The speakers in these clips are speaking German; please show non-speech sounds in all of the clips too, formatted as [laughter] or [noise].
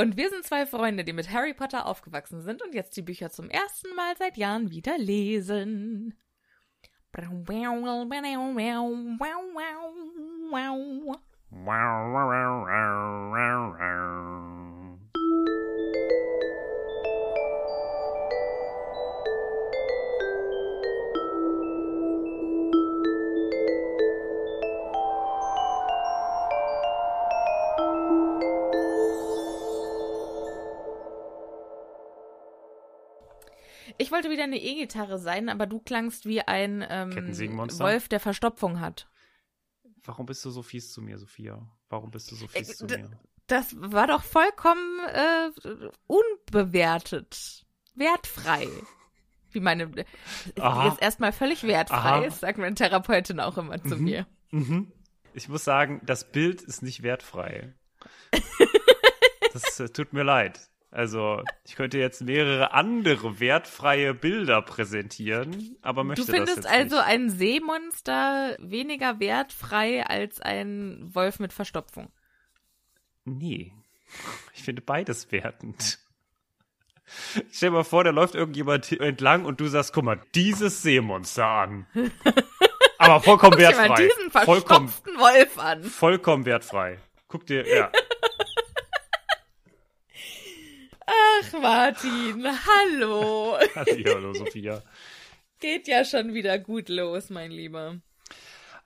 Und wir sind zwei Freunde, die mit Harry Potter aufgewachsen sind und jetzt die Bücher zum ersten Mal seit Jahren wieder lesen. Ich wollte wieder eine E-Gitarre sein, aber du klangst wie ein ähm? Wolf, der Verstopfung hat. Warum bist du so fies zu mir, Sophia? Warum bist du so fies Äh, zu mir? Das war doch vollkommen äh, unbewertet. Wertfrei. [laughs] Wie meine. Aha. Jetzt erstmal völlig wertfrei, Aha. sagt meine Therapeutin auch immer zu mir. Mhm. Ich muss sagen, das Bild ist nicht wertfrei. [laughs] das äh, tut mir leid. Also, ich könnte jetzt mehrere andere wertfreie Bilder präsentieren, aber möchte Du das findest jetzt also nicht. ein Seemonster weniger wertfrei als ein Wolf mit Verstopfung. Nee. Ich finde beides wertend. Stell dir mal vor, da läuft irgendjemand entlang und du sagst, guck mal, dieses Seemonster an. Aber vollkommen Guck dir mal wertfrei. diesen vollkommen, Wolf an. vollkommen wertfrei. Guck dir, ja. Ach, Martin, hallo. Hallo, Sophia. Geht ja schon wieder gut los, mein Lieber.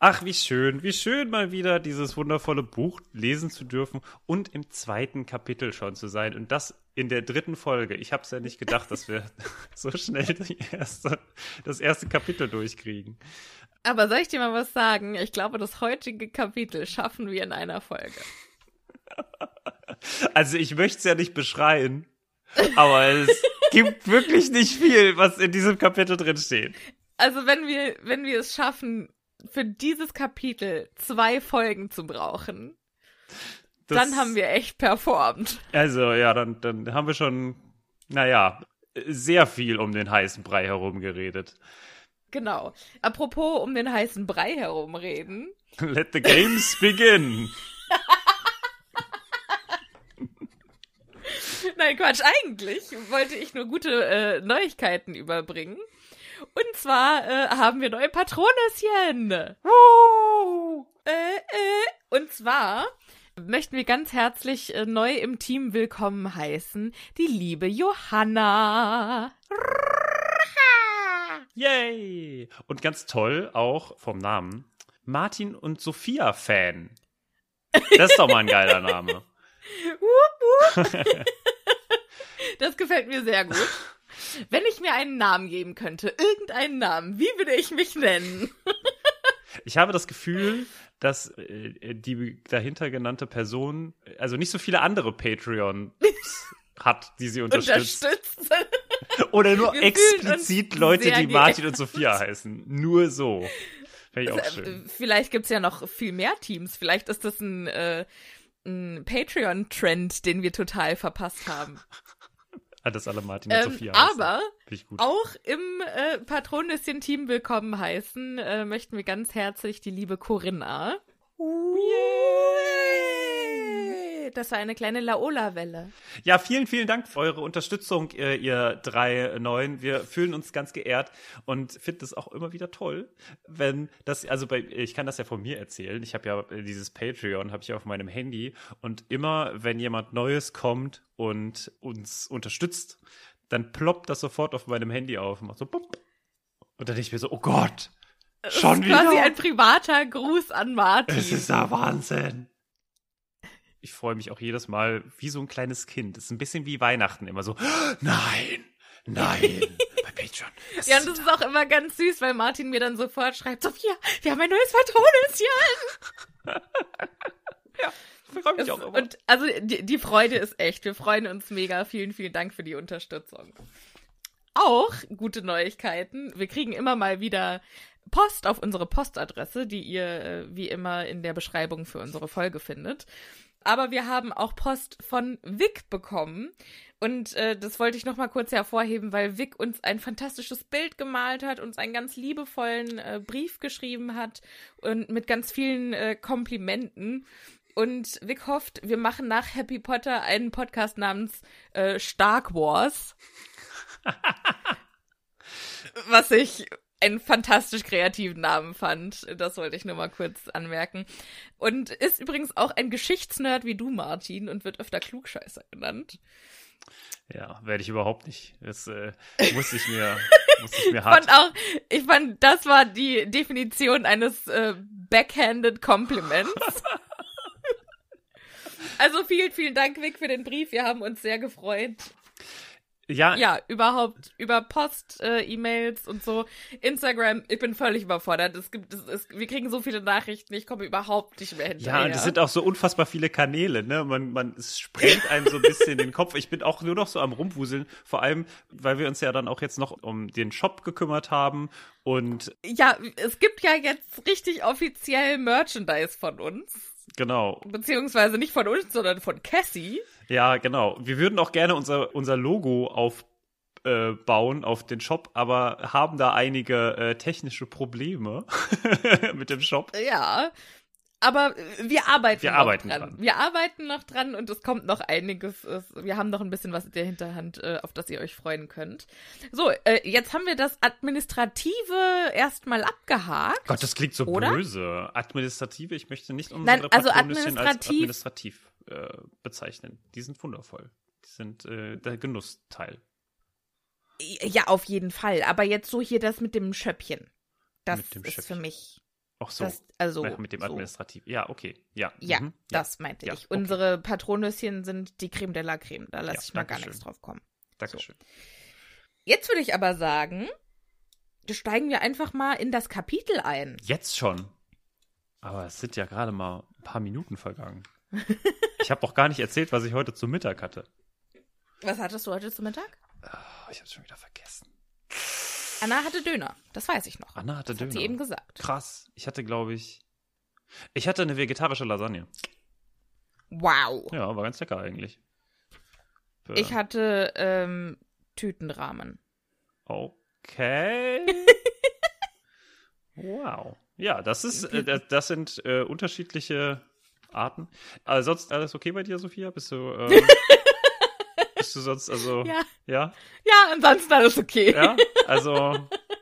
Ach, wie schön, wie schön mal wieder dieses wundervolle Buch lesen zu dürfen und im zweiten Kapitel schon zu sein. Und das in der dritten Folge. Ich habe es ja nicht gedacht, dass wir [laughs] so schnell erste, das erste Kapitel durchkriegen. Aber soll ich dir mal was sagen? Ich glaube, das heutige Kapitel schaffen wir in einer Folge. Also ich möchte es ja nicht beschreien, aber es gibt wirklich nicht viel, was in diesem Kapitel drin steht. Also wenn wir, wenn wir es schaffen, für dieses Kapitel zwei Folgen zu brauchen, Das- dann haben wir echt performt. Also ja, dann, dann haben wir schon, naja, sehr viel um den heißen Brei herum geredet. Genau. Apropos um den heißen Brei herumreden. Let the games begin. [laughs] [laughs] Nein, Quatsch, eigentlich wollte ich nur gute äh, Neuigkeiten überbringen. Und zwar äh, haben wir neue Patronüschen. Äh, äh. Und zwar möchten wir ganz herzlich äh, neu im Team willkommen heißen, die liebe Johanna. Yay! Und ganz toll auch vom Namen. Martin und Sophia Fan. Das ist doch mal ein geiler Name. [laughs] [laughs] Das gefällt mir sehr gut. Wenn ich mir einen Namen geben könnte, irgendeinen Namen, wie würde ich mich nennen? Ich habe das Gefühl, dass äh, die dahinter genannte Person, also nicht so viele andere Patreons hat, die sie unterstützt. Unterstützt. Oder nur Wir explizit Leute, die Martin und Sophia heißen. Nur so. Fände ich auch schön. Äh, Vielleicht gibt's ja noch viel mehr Teams. Vielleicht ist das ein, äh, ein Patreon-Trend, den wir total verpasst haben. Alles alle Martin und Ähm, Sophia. heißen. aber auch im äh, Patronüschen-Team willkommen heißen äh, möchten wir ganz herzlich die liebe Corinna. Yay! Das war eine kleine Laola-Welle. Ja, vielen, vielen Dank für eure Unterstützung, ihr, ihr drei Neuen. Wir fühlen uns ganz geehrt und finden es auch immer wieder toll, wenn das, also bei, ich kann das ja von mir erzählen. Ich habe ja äh, dieses Patreon, habe ich auf meinem Handy und immer, wenn jemand Neues kommt und uns unterstützt, dann ploppt das sofort auf meinem Handy auf und macht so bupp. Und dann denke ich mir so, oh Gott, schon das ist quasi wieder? ein privater Gruß an Martin. Es ist der Wahnsinn. Ich freue mich auch jedes Mal wie so ein kleines Kind. Es ist ein bisschen wie Weihnachten immer so. Nein, nein, bei Patreon. [laughs] Ja, und das ist auch immer ganz süß, weil Martin mir dann sofort schreibt, Sophia, wir haben ein neues Patronüschen. [laughs] ich freue mich auch immer. Und also die, die Freude ist echt. Wir freuen uns mega. Vielen, vielen Dank für die Unterstützung. Auch gute Neuigkeiten. Wir kriegen immer mal wieder Post auf unsere Postadresse, die ihr äh, wie immer in der Beschreibung für unsere Folge findet. Aber wir haben auch Post von Vic bekommen. Und äh, das wollte ich noch mal kurz hervorheben, weil Vic uns ein fantastisches Bild gemalt hat, uns einen ganz liebevollen äh, Brief geschrieben hat und mit ganz vielen äh, Komplimenten. Und Vic hofft, wir machen nach Happy Potter einen Podcast namens äh, Stark Wars. [laughs] Was ich einen fantastisch kreativen Namen fand. Das wollte ich nur mal kurz anmerken. Und ist übrigens auch ein Geschichtsnerd wie du, Martin, und wird öfter Klugscheißer genannt. Ja, werde ich überhaupt nicht. Das äh, muss ich mir, [laughs] muss ich mir Ich hart. fand auch, ich fand, das war die Definition eines äh, backhanded Compliments. [laughs] also vielen, vielen Dank, Vic, für den Brief. Wir haben uns sehr gefreut. Ja, ja, überhaupt über Post, äh, E-Mails und so. Instagram, ich bin völlig überfordert. Es gibt, es, es, wir kriegen so viele Nachrichten, ich komme überhaupt nicht mehr hinterher. Ja, und es sind auch so unfassbar viele Kanäle, ne? Man, man, es sprengt einem so ein bisschen den Kopf. Ich bin auch nur noch so am Rumwuseln, vor allem, weil wir uns ja dann auch jetzt noch um den Shop gekümmert haben und ja, es gibt ja jetzt richtig offiziell Merchandise von uns. genau, Beziehungsweise nicht von uns, sondern von Cassie. Ja, genau. Wir würden auch gerne unser, unser Logo auf äh, bauen auf den Shop, aber haben da einige äh, technische Probleme [laughs] mit dem Shop. Ja. Aber wir arbeiten Wir noch arbeiten dran. dran. Wir arbeiten noch dran und es kommt noch einiges. Es, wir haben noch ein bisschen was in der Hinterhand, äh, auf das ihr euch freuen könnt. So, äh, jetzt haben wir das Administrative erstmal abgehakt. Gott, das klingt so Oder? böse. Administrative, ich möchte nicht unsere Nein, also Patronüschen als administrativ- administrativ äh, bezeichnen. Die sind wundervoll. Die sind äh, der Genussteil. Ja, auf jeden Fall. Aber jetzt so hier das mit dem Schöppchen. Das dem ist Schöppchen. für mich. Auch so. Das, also, Ja, mit dem so. Administrativ. Ja, okay. Ja. Ja, mhm, das meinte ja, ich. okay. Unsere Patronüschen sind die Creme de la Creme. Da lasse ich mal gar Dankeschön. nichts drauf kommen. Dankeschön. Jetzt würde ich aber sagen, steigen wir einfach mal in das Kapitel ein. Jetzt schon. Aber es sind ja gerade mal ein paar Minuten vergangen. Ich habe auch gar nicht erzählt, was ich heute zu Mittag hatte. Was hattest du heute zum Mittag? Oh, ich habe schon wieder vergessen. Anna hatte Döner. Das weiß ich noch. Anna hatte das Döner. hat sie eben gesagt. Krass. Ich hatte, glaube ich. Ich hatte eine vegetarische Lasagne. Wow. Ja, war ganz lecker eigentlich. Für- Ich hatte ähm, Tütenrahmen. Okay. [laughs] wow. Ja, das ist, äh, das, das sind äh, unterschiedliche Arten. Aber sonst alles okay bei dir, Sophia? Bist du, äh, [laughs] bist du sonst, also, Ja. ja? Ja, ansonsten alles okay. Ja? Also,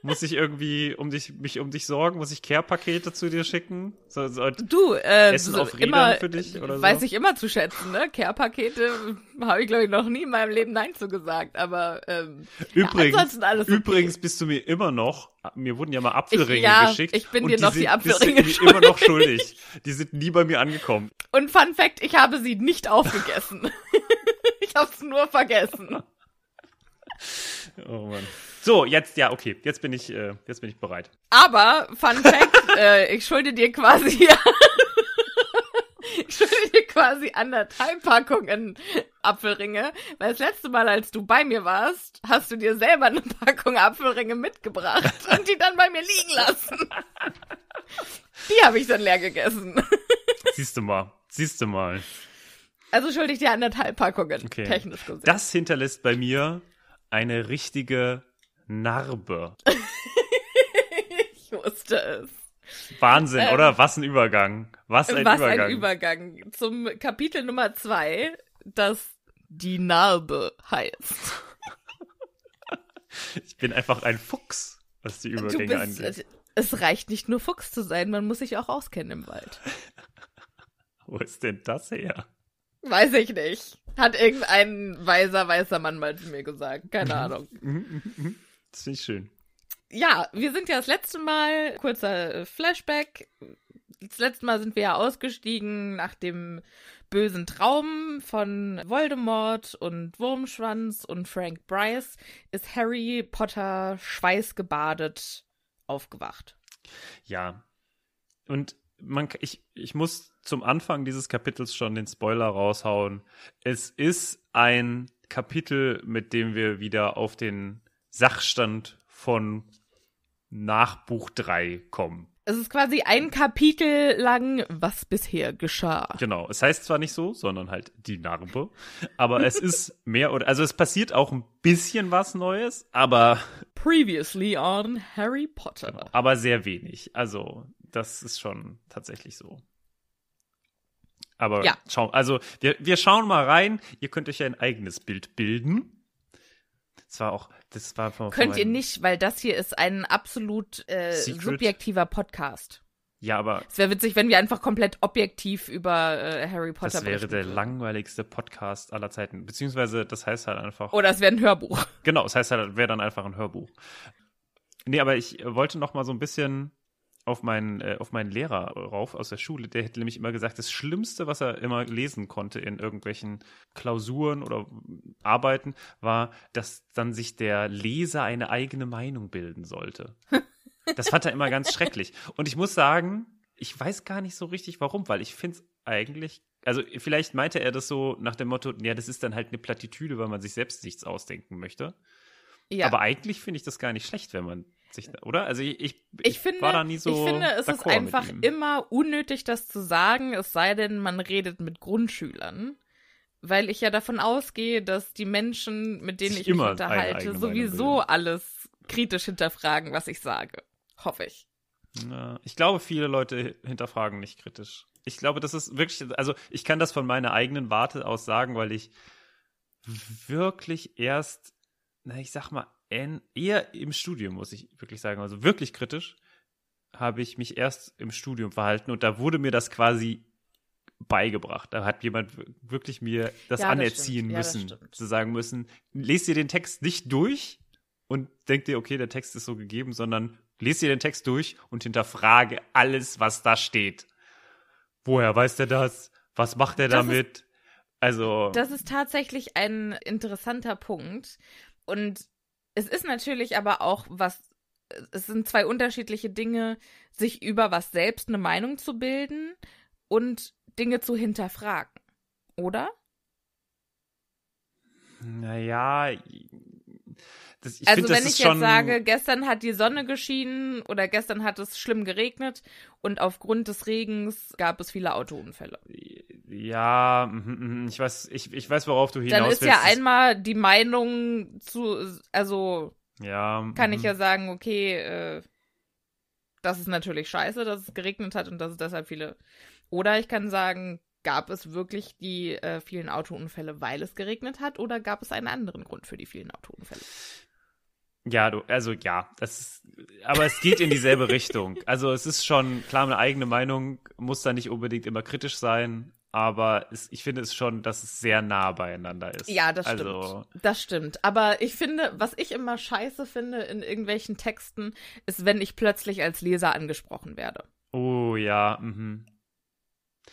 muss ich irgendwie um dich, mich um dich sorgen? Muss ich Care-Pakete zu dir schicken? So, so, Du, äh, Essen so auf Rädern immer, für dich oder so? weiß ich immer zu schätzen, ne? Care-Pakete [laughs] habe ich, glaube ich, noch nie in meinem Leben Nein zu gesagt, aber ähm, Übrigens, ja, ansonsten alles okay. übrigens bist du mir immer noch, mir wurden ja mal Apfelringe Ich- ja, geschickt. ich bin und dir noch sind, die Apfelringe bist du immer noch schuldig. Die sind nie bei mir angekommen. Und Fun Fact, ich habe sie nicht aufgegessen. [laughs] ich habe es nur vergessen. [laughs] Oh Mann. So, jetzt, ja, okay, jetzt bin ich, äh, jetzt bin ich bereit. Aber, Fun Fact, [laughs] äh, ich schulde dir quasi, [laughs] ich schulde dir quasi anderthalb Packungen Apfelringe, weil das letzte Mal, als du bei mir warst, hast du dir selber eine Packung Apfelringe mitgebracht [laughs] und die dann bei mir liegen lassen. Die habe ich dann leer gegessen. Siehst du mal, siehst du mal. Also schuldig dir anderthalb Packungen, Okay. technisch gesehen. Das hinterlässt bei mir eine richtige Narbe. ich wusste es. Wahnsinn, Ähm, oder? Was ein Übergang. Was ein Was Übergang. ein Übergang zum Kapitel Nummer zwei, das die Narbe heißt. [laughs] Ich bin einfach ein Fuchs, was die Du Übergänge bist, angeht. es reicht nicht nur Fuchs zu sein, man muss sich auch auskennen im Wald. [laughs] Wo ist denn das her? Weiß ich nicht. Hat irgendein weiser, weißer Mann mal zu mir gesagt. Mhm. Keine Ahnung. Das finde ich schön. Ja, wir sind ja das letzte Mal, kurzer äh, Flashback. Das letzte Mal sind wir ja ausgestiegen nach dem bösen Traum von Voldemort und Wurmschwanz und Frank Bryce ist Harry Potter schweißgebadet aufgewacht. Ja. Und man, ich, ich muss zum Anfang dieses Kapitels schon den Spoiler raushauen. Es ist ein Kapitel, mit dem wir wieder auf den Sachstand von nach Buch 3 kommen. Es ist quasi ein Kapitel lang, was bisher geschah. Genau. Es heißt zwar nicht so, sondern halt die Narbe. Aber es [laughs] ist mehr oder, also es passiert auch ein bisschen was Neues, aber, Previously on Harry Potter. aber sehr wenig. Also, das ist schon tatsächlich so. Aber Ja. schau, also wir, wir schauen mal rein. Ihr könnt euch ja ein eigenes Bild bilden. Das war auch, das war von, von Könnt ihr meinem- nicht, weil das hier ist ein absolut äh, subjektiver Podcast. Ja, aber Es wäre witzig, wenn wir einfach komplett objektiv über äh, Harry Potter das wäre der langweiligste Podcast aller Zeiten. Beziehungsweise, das heißt halt einfach. Oder es wäre ein Hörbuch. Genau, das heißt halt, wäre dann einfach ein Hörbuch. Nee, aber ich wollte noch mal so ein bisschen auf meinen, äh, auf meinen Lehrer rauf aus der Schule. Der hätte nämlich immer gesagt, das Schlimmste, was er immer lesen konnte in irgendwelchen Klausuren oder Arbeiten, war, dass dann sich der Leser eine eigene Meinung bilden sollte. [laughs] Das fand er immer ganz schrecklich. Und ich muss sagen, ich weiß gar nicht so richtig warum, weil ich finde es eigentlich, also vielleicht meinte er das so nach dem Motto, ja, das ist dann halt eine Plattitüde, weil man sich selbst nichts ausdenken möchte. Ja. Aber eigentlich finde ich das gar nicht schlecht, wenn man sich, oder? Also ich, ich, ich finde, war da nie so. ich finde, es ist einfach immer unnötig, das zu sagen, es sei denn, man redet mit Grundschülern. Weil ich ja davon ausgehe, dass die Menschen, mit denen Sich ich mich unterhalte, sowieso alles kritisch hinterfragen, was ich sage. Hoffe ich. Ich glaube, viele Leute hinterfragen nicht kritisch. Ich glaube, das ist wirklich, also ich kann das von meiner eigenen Warte aus sagen, weil ich wirklich erst, na, ich sag mal, eher im Studium, muss ich wirklich sagen, also wirklich kritisch, habe ich mich erst im Studium verhalten und da wurde mir das quasi beigebracht. Da hat jemand wirklich mir das Ja, anerziehen. Ja, das müssen, stimmt. zu sagen müssen, lest dir den Text nicht durch und denk dir, okay, der Text ist so gegeben, sondern lest dir den Text durch und hinterfrage alles, was da steht. Woher weiß der das? Was macht er Das ist- damit? also, Das ist tatsächlich ein interessanter Punkt. Und es ist natürlich aber auch was, es sind zwei unterschiedliche Dinge, sich über was selbst eine Meinung zu bilden und Dinge zu hinterfragen. Oder? naja, das, ich also finde, das wenn ist ich schon, jetzt sage, gestern hat die Sonne geschienen oder gestern hat es schlimm geregnet und aufgrund des Regens gab es viele Autounfälle. Ja, mhm, mhm, ich weiß, ich, ich weiß, worauf du hinaus Dann ist willst. ja einmal die Meinung zu, also ja, kann ich mhm. ja sagen, okay, äh, das ist natürlich scheiße, dass es geregnet hat und dass es deshalb viele. Oder ich kann sagen, gab es wirklich die äh, vielen Autounfälle, weil es geregnet hat, oder gab es einen anderen Grund für die vielen Autounfälle? Ja, du, also ja, das ist, aber es geht in dieselbe Richtung. Also es ist schon, klar, eine eigene Meinung muss da nicht unbedingt immer kritisch sein, aber es, ich finde es schon, dass es sehr nah beieinander ist. Ja, das also, stimmt. Das stimmt. Aber ich finde, was ich immer scheiße finde in irgendwelchen Texten, ist, wenn ich plötzlich als Leser angesprochen werde. Oh ja, mhm.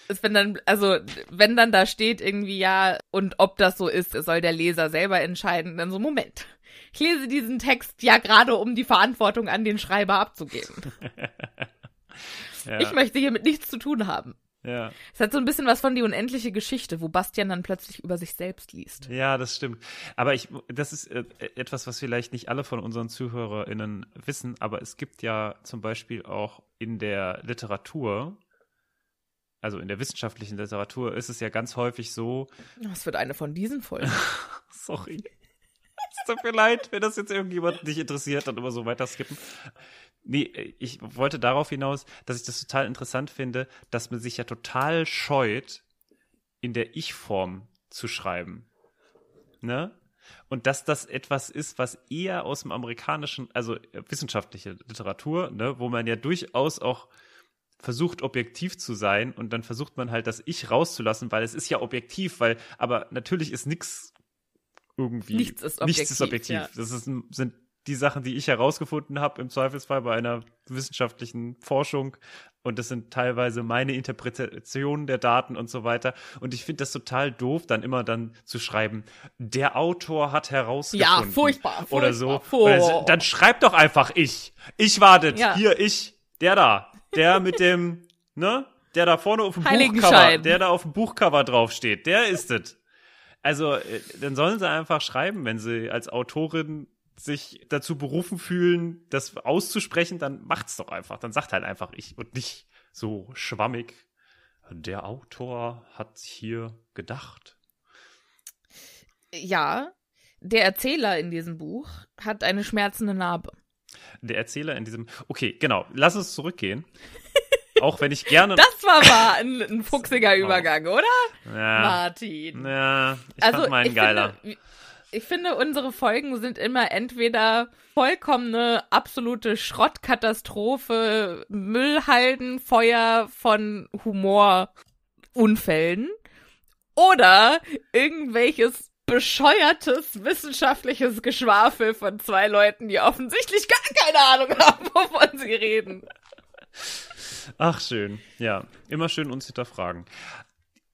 Ist, wenn dann, also, wenn dann da steht irgendwie ja, und ob das so ist, soll der Leser selber entscheiden, dann so, Moment. Ich lese diesen Text ja gerade, um die Verantwortung an den Schreiber abzugeben. [laughs] ja, Ich möchte hiermit nichts zu tun haben. Ja. Es hat so ein bisschen was von die unendliche Geschichte, wo Bastian dann plötzlich über sich selbst liest. Ja, das stimmt. Aber ich, das ist äh, etwas, was vielleicht nicht alle von unseren ZuhörerInnen wissen, aber es gibt ja zum Beispiel auch in der Literatur also in der wissenschaftlichen Literatur ist es ja ganz häufig so, Das wird eine von diesen Folgen. [laughs] [laughs] sorry. Es tut mir leid, wenn das jetzt irgendjemand nicht interessiert, dann immer so weiter skippen. Nee, ich wollte darauf hinaus, dass ich das total interessant finde, dass man sich ja total scheut, in der Ich-Form zu schreiben. Ne? Und dass das etwas ist, was eher aus dem amerikanischen, also äh, wissenschaftliche Literatur, ne, wo man ja durchaus auch versucht, objektiv zu sein und dann versucht man halt das Ich rauszulassen, weil es ist ja objektiv, weil, aber natürlich ist nichts irgendwie. Nichts ist Nichts ist objektiv, objektiv. ja. Das ist, sind die Sachen, die ich herausgefunden habe, im Zweifelsfall bei einer wissenschaftlichen Forschung. Und das sind teilweise meine Interpretationen der Daten und so weiter. Und ich finde das total doof, dann immer dann zu schreiben, der Autor hat herausgefunden. Ja, furchtbar, Oder so. furchtbar. Oder so. Dann schreib doch einfach ich. Ich wartet. Ja. Hier, ich. Der da. Der mit dem, [laughs] ne? Der da vorne auf dem Buchcover, der da auf dem Buchcover draufsteht. Der ist es. Also, äh, dann sollen sie einfach schreiben, wenn sie als Autorin sich dazu berufen fühlen, das auszusprechen, dann macht's doch einfach. Dann sagt halt einfach ich und nicht so schwammig. Der Autor hat hier gedacht. Ja, der Erzähler in diesem Buch hat eine schmerzende Narbe. Der Erzähler in diesem. Okay, genau. Lass uns zurückgehen. [laughs] Auch wenn ich gerne. Das war mal ein, ein fuchsiger Übergang, oder? ja, Martin. ja, ich also, fand meinen ich geiler. Finde, ich finde, unsere Folgen sind immer entweder vollkommene, absolute Schrottkatastrophe, Müllhalden, Feuer von Humorunfällen oder irgendwelches bescheuertes wissenschaftliches Geschwafel von zwei Leuten, die offensichtlich gar keine Ahnung haben, wovon sie reden. Ach, schön. Ja, immer schön uns hinterfragen.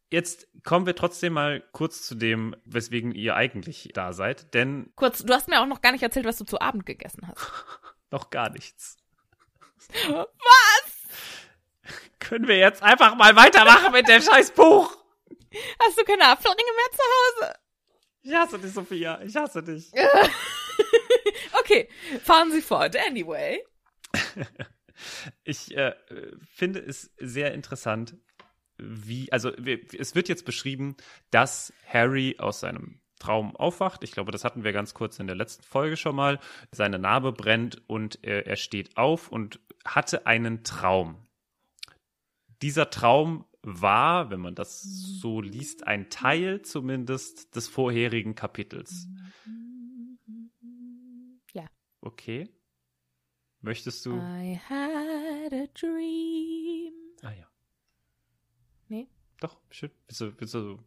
Jetzt kommen wir trotzdem mal kurz zu dem, weswegen ihr eigentlich da seid, denn Kurz, du hast mir auch noch gar nicht erzählt, was du zu Abend gegessen hast. [laughs] noch gar nichts. Was? [laughs] Können wir jetzt einfach mal weitermachen mit dem scheiß Buch? Hast du keine Apfelringe mehr zu Hause? Ich hasse dich, Sophia. Ich hasse dich. [laughs] Okay, fahren Sie fort. Anyway. Ich äh, finde es sehr interessant, wie, also es wird jetzt beschrieben, dass Harry aus seinem Traum aufwacht. Ich glaube, das hatten wir ganz kurz in der letzten Folge schon mal. Seine Narbe brennt und er, er steht auf und hatte einen Traum. Dieser Traum war, wenn man das so liest, ein Teil zumindest des vorherigen Kapitels. Ja. Okay. Möchtest du? I had a dream. Ah ja. Doch, schön. Willst du, willst du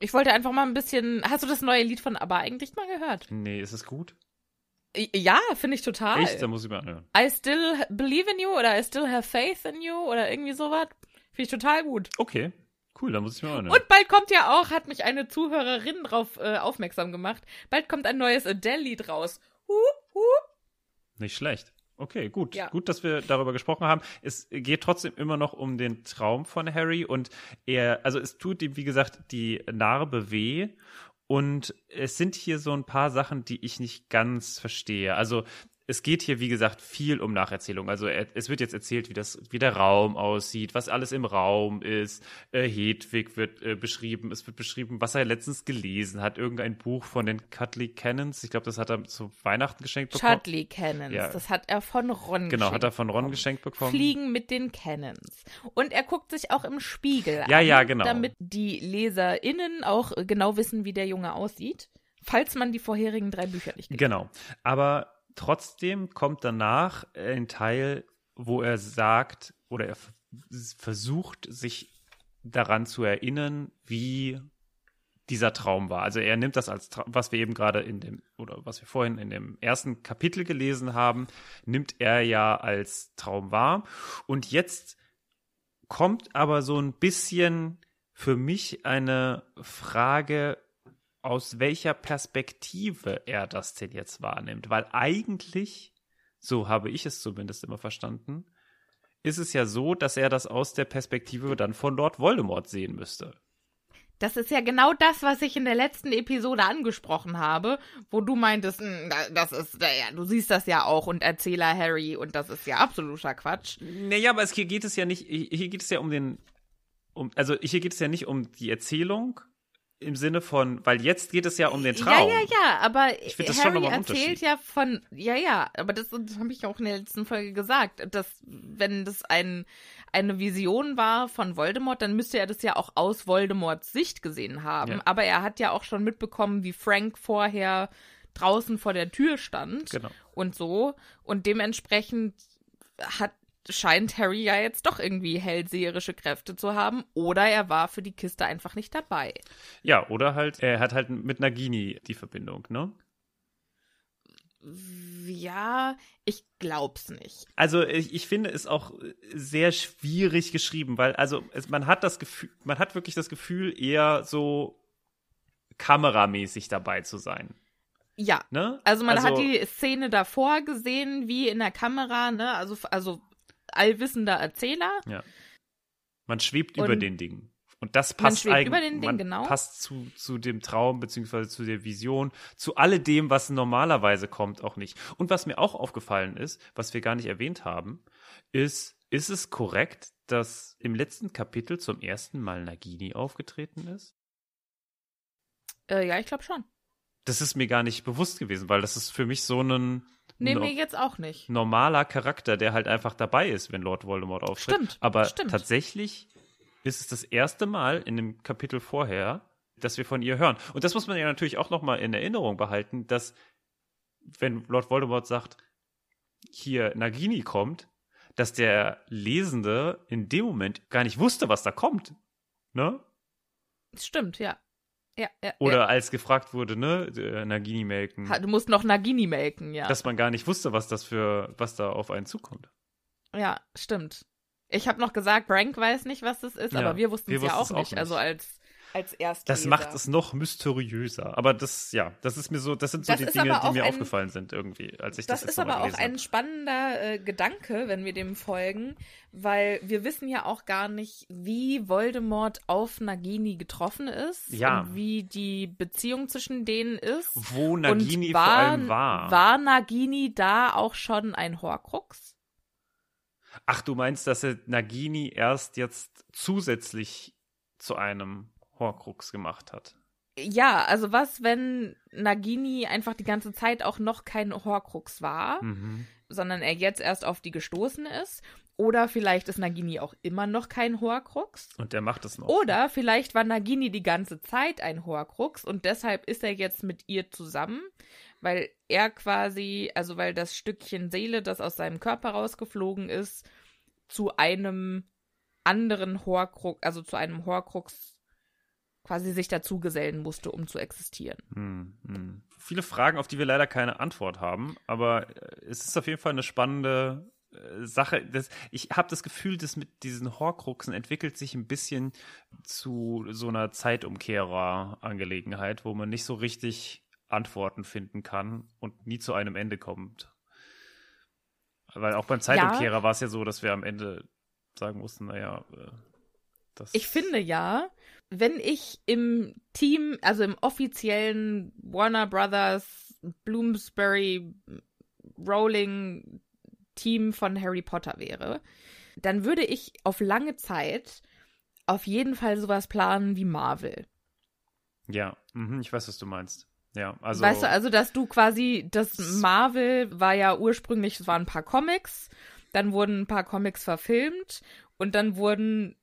Ich wollte einfach mal ein bisschen. Hast du das neue Lied von ABBA eigentlich mal gehört? Nee, ist es gut? Ja, finde ich total. Echt? Da muss ich mal anhören. I still believe in you oder I still have faith in you oder irgendwie sowas. Finde ich total gut. Okay, cool, da muss ich mal anhören. Und bald kommt ja auch, hat mich eine Zuhörerin drauf äh, aufmerksam gemacht, bald kommt ein neues Adele-Lied raus. Hup, hup. Nicht schlecht. Okay, gut. Ja. Gut, dass wir darüber gesprochen haben. Es geht trotzdem immer noch um den Traum von Harry und er, also es tut ihm, wie gesagt, die Narbe weh. Und es sind hier so ein paar Sachen, die ich nicht ganz verstehe. Also es geht hier, wie gesagt, viel um Nacherzählung. Also es wird jetzt erzählt, wie, das, wie der Raum aussieht, was alles im Raum ist. Äh, Hedwig wird äh, beschrieben. Es wird beschrieben, was er letztens gelesen hat. Irgendein Buch von den Cutley Cannons. Ich glaube, das hat er zu Weihnachten geschenkt bekommen. Chudley Cannons. Ja. Das hat er von Ron Genau, hat er von Ron bekommen. geschenkt bekommen. Fliegen mit den Cannons. Und er guckt sich auch im Spiegel Ja, an, ja, genau. damit die LeserInnen auch genau wissen, wie der Junge aussieht. Falls man die vorherigen drei Bücher nicht kennt. Genau. Aber trotzdem kommt danach ein Teil, wo er sagt oder er versucht, sich daran zu erinnern, wie dieser Traum war. Also er nimmt das als Traum, was wir eben gerade in dem, oder was wir vorhin in dem ersten Kapitel gelesen haben, nimmt er ja als Traum wahr. Und jetzt kommt aber so ein bisschen für mich eine Frage, aus welcher Perspektive er das denn jetzt wahrnimmt. Weil eigentlich, so habe ich es zumindest immer verstanden, ist es ja so, dass er das aus der Perspektive dann von Lord Voldemort sehen müsste. Das ist ja genau das, was ich in der letzten Episode angesprochen habe, wo du meintest, "Hm, da- das ist, ja, du siehst das ja auch und Erzähler Harry und das ist ja absoluter Quatsch. Naja, aber es, hier geht es ja nicht, hier geht es ja um den um, also hier geht es ja nicht um die Erzählung im Sinne von, weil jetzt geht es ja um den Traum. Ja, ja, ja, aber Ich das schon Harry ein erzählt ja von, ja, ja, aber das, das habe ich auch in der letzten Folge gesagt, dass wenn das ein, eine Vision war von Voldemort, dann müsste er das ja auch aus Voldemorts Sicht gesehen haben. Ja. Aber er hat ja auch schon mitbekommen, wie Frank vorher draußen vor der Tür stand Genau. und so. Und dementsprechend hat scheint Harry ja jetzt doch irgendwie hellseherische Kräfte zu haben oder er war für die Kiste einfach nicht dabei. Ja, oder halt, er hat halt mit Nagini die Verbindung, ne? Ja, ich glaub's nicht. Also ich, ich finde es auch sehr schwierig geschrieben, weil also es, man hat das Gefühl, man hat wirklich das Gefühl, eher so kameramäßig dabei zu sein. Ja. Ne? Also man hat die Szene davor gesehen, wie in der Kamera, ne? Also, also allwissender Erzähler. Ja. Man schwebt Und- über den Dingen. Und das passt eigentlich. über den Dingen, man genau. passt zu, zu dem Traum, beziehungsweise zu der Vision, zu alledem, was normalerweise kommt, auch nicht. Und was mir auch aufgefallen ist, was wir gar nicht erwähnt haben, ist, ist es korrekt, dass im letzten Kapitel zum ersten Mal Nagini aufgetreten ist? Äh, ja, ich glaube schon. Das ist mir gar nicht bewusst gewesen, weil das ist für mich so ein Nee, mir jetzt auch nicht. normaler Charakter, der halt einfach dabei ist, wenn Lord Voldemort auftritt. Stimmt, Aber stimmt. tatsächlich ist es das erste Mal in dem Kapitel vorher, dass wir von ihr hören. Und das muss man ja natürlich auch noch mal in Erinnerung behalten, dass wenn Lord Voldemort sagt, hier Nagini kommt, dass der Lesende in dem Moment gar nicht wusste, was da kommt. Ne? Stimmt, ja. Ja, ja. Oder als gefragt wurde, ne, äh, Nagini melken, ja. Du musst noch Nagini melken, ja. dass man gar nicht wusste, was das für, was da auf einen zukommt. ja, stimmt. Ich habe noch gesagt, Frank weiß nicht, was das ist, Ja, aber wir wussten wir es ja auch nicht. nicht. Also als, als Erstleser. Das macht es noch mysteriöser. Aber das, ja, das ist mir so, das sind so Das die Dinge, die mir ein- aufgefallen sind irgendwie, als ich das, Das ist aber auch ein spannender äh, Gedanke, wenn wir dem folgen, weil wir wissen ja auch gar nicht, wie Voldemort auf Nagini getroffen ist Ja. und wie die Beziehung zwischen denen ist. Wo Nagini und vor allem war. War Nagini da auch schon ein Horcrux? Ach, du meinst, dass er Nagini erst jetzt zusätzlich zu einem Horcrux gemacht hat? Ja, also was, wenn Nagini einfach die ganze Zeit auch noch kein Horcrux war, Mhm. sondern er jetzt erst auf die gestoßen ist? Oder vielleicht ist Nagini auch immer noch kein Horcrux? Und der macht es noch. Oder vielleicht war Nagini die ganze Zeit ein Horcrux und deshalb ist er jetzt mit ihr zusammen, weil er quasi, also weil das Stückchen Seele, das aus seinem Körper rausgeflogen ist, zu einem anderen Horcrux, also zu einem Horcrux quasi sich dazugesellen musste, um zu existieren. Hm, hm. Viele Fragen, auf die wir leider keine Antwort haben, aber äh, es ist auf jeden Fall eine spannende äh, Sache. Das, ich habe das Gefühl, dass mit diesen Horcruxen entwickelt sich ein bisschen zu so einer Zeitumkehrer-Angelegenheit, wo man nicht so richtig Antworten finden kann und nie zu einem Ende kommt. Weil auch beim Zeitumkehrer war es ja so, dass wir am Ende sagen mussten, naja, äh, das Ich finde ja, wenn ich im Team, also im offiziellen Warner Brothers, Bloomsbury, Rowling Team von Harry Potter wäre, dann würde ich auf lange Zeit auf jeden Fall sowas planen wie Marvel. Ja, mhm, ich weiß, was du meinst. Ja, also. weißt du, also dass du quasi, das Marvel war ja ursprünglich, es waren ein paar Comics, dann wurden ein paar Comics verfilmt und dann wurden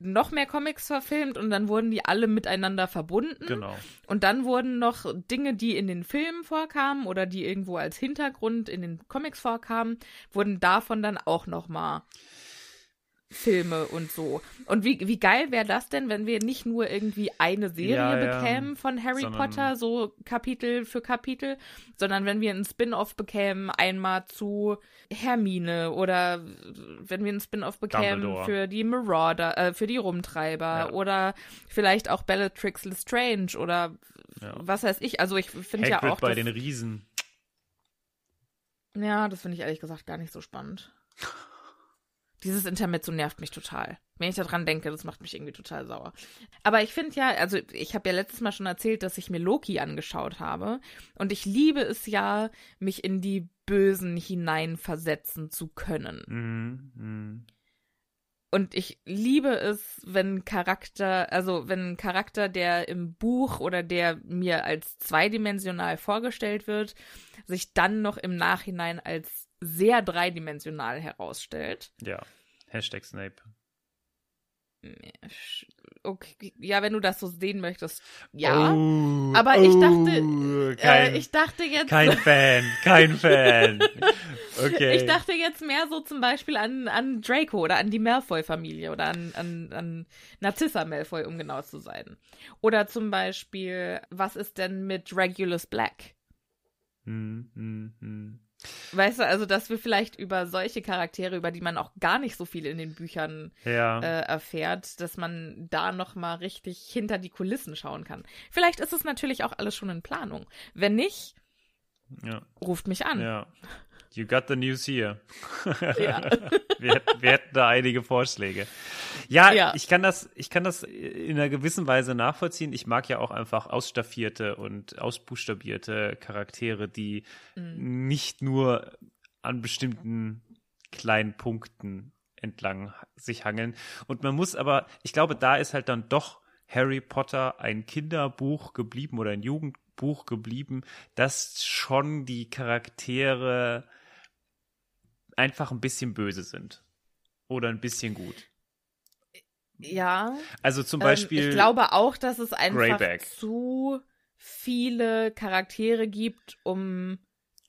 noch mehr Comics verfilmt und dann wurden die alle miteinander verbunden. Genau. Und dann wurden noch Dinge, die in den Filmen vorkamen oder die irgendwo als Hintergrund in den Comics vorkamen, wurden davon dann auch noch mal Filme und so. Und wie, wie geil wäre das denn, wenn wir nicht nur irgendwie eine Serie Ja, ja. bekämen von Harry Sondern- Potter, so Kapitel für Kapitel, sondern wenn wir einen Spin-off bekämen, einmal zu Hermine oder wenn wir einen Spin-off bekämen Dumbledore. für die Marauder, äh, für die Rumtreiber Ja. oder vielleicht auch Bellatrix Lestrange oder was weiß ich. Also ich finde ja auch, bei den Riesen. ja, das finde ich ehrlich gesagt gar nicht so spannend. [laughs] Dieses Intermezzo nervt mich total. Wenn ich daran denke, das macht mich irgendwie total sauer. Aber ich finde ja, also ich habe ja letztes Mal schon erzählt, dass ich mir Loki angeschaut habe. Und ich liebe es ja, mich in die Bösen hineinversetzen zu können. Mhm. Und ich liebe es, wenn Charakter, also wenn ein Charakter, der im Buch oder der mir als zweidimensional vorgestellt wird, sich dann noch im Nachhinein als sehr dreidimensional herausstellt. Ja. Hashtag Snape. Okay, ja, wenn du das so sehen möchtest, ja. Oh, Aber ich dachte, oh, kein, äh, ich dachte jetzt, kein Fan, kein [laughs] Fan. Okay. ich dachte jetzt mehr so zum Beispiel an, an Draco oder an die Malfoy-Familie oder an, an, an Narcissa Malfoy, um genau zu sein. Oder zum Beispiel, was ist denn mit Regulus Black? Hm, hm, hm. Weißt du, also, dass wir vielleicht über solche Charaktere, über die man auch gar nicht so viel in den Büchern Ja. äh, erfährt, dass man da noch mal richtig hinter die Kulissen schauen kann. Vielleicht ist es natürlich auch alles schon in Planung. Wenn nicht, ja. ruft mich an. Ja. You got the news here. Ja. [laughs] wir, hätten- wir hätten da einige Vorschläge. Ja, Ja. ich kann das, ich kann das in einer gewissen Weise nachvollziehen. Ich mag ja auch einfach ausstaffierte und ausbuchstabierte Charaktere, die Mhm. nicht nur an bestimmten kleinen Punkten entlang sich hangeln. Und man muss aber, ich glaube, da ist halt dann doch Harry Potter ein Kinderbuch geblieben oder ein Jugendbuch geblieben, das schon die Charaktere einfach ein bisschen böse sind. Oder ein bisschen gut. Ja. Also zum Ähm, Beispiel. ich glaube auch, dass es einfach Greyback. zu viele Charaktere gibt, um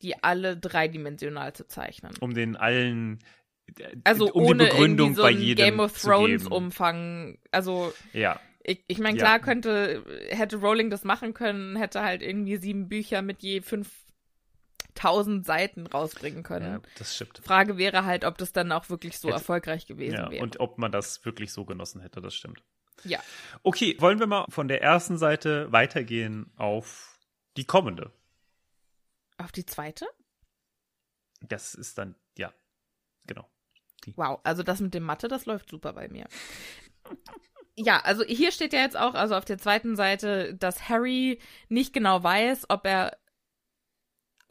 die alle dreidimensional zu zeichnen. um den allen. Also um ohne die Begründung so bei jedem Game of Thrones. Umfang. Also Ja, ich, ich meine, Ja. klar könnte, hätte Rowling das machen können, hätte halt irgendwie sieben Bücher mit je 5000 Seiten rausbringen können. ja, das stimmt. Frage wäre halt, ob das dann auch wirklich so Hätte- erfolgreich gewesen Ja, wäre. und ob man das wirklich so genossen hätte, das stimmt. ja. Okay, wollen wir mal von der ersten Seite weitergehen auf die kommende. Auf die zweite? Das ist dann, ja, genau. Wow, also das mit dem Mathe, das läuft super bei mir. [laughs] Ja, also hier steht ja jetzt auch, also auf der zweiten Seite, dass Harry nicht genau weiß, ob er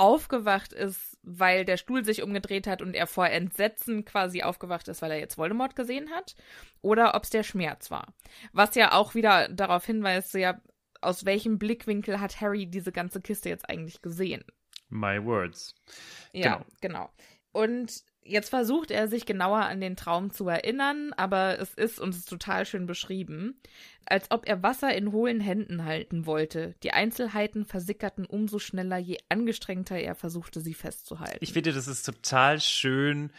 aufgewacht ist, weil der Stuhl sich umgedreht hat und er vor Entsetzen quasi aufgewacht ist, weil er jetzt Voldemort gesehen hat, oder ob es der Schmerz war. Was ja auch wieder darauf hinweist, so ja, aus welchem Blickwinkel hat Harry diese ganze Kiste jetzt eigentlich gesehen? My words. Ja, genau. Und jetzt versucht er sich genauer an den Traum zu erinnern, aber es ist, und es ist total schön beschrieben, als ob er Wasser in hohlen Händen halten wollte. Die Einzelheiten versickerten umso schneller, je angestrengter er versuchte, sie festzuhalten. Ich finde, das ist total schön.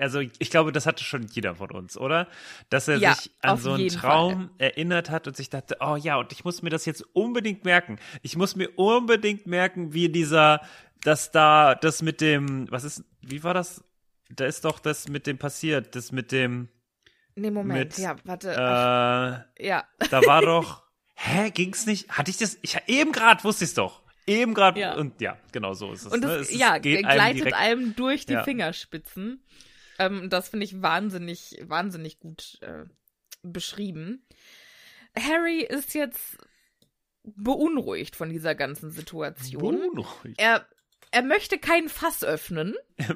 Also, ich glaube, das hatte schon jeder von uns, oder? Dass er Ja, sich an so einen Traum erinnert hat und sich dachte, oh ja, und ich muss mir das jetzt unbedingt merken. Ich muss mir unbedingt merken, wie dieser, dass da, das mit dem, was ist, wie war das? Da ist doch das mit dem passiert, das mit dem, nee, Moment, mit, ja, warte. äh, ja. da war doch, [laughs] hä, ging's nicht? Hatte ich das? Ich eben gerade wusste ich's doch. Eben gerade Ja. und ja, genau so ist es. Und ne? es, es ist- ja, geht einem gleitet direkt- einem durch die Ja. Fingerspitzen. Ähm, das finde ich wahnsinnig, wahnsinnig gut äh, beschrieben. Harry ist jetzt beunruhigt von dieser ganzen Situation. Beunruhigt. Er, er möchte kein Fass öffnen, [laughs]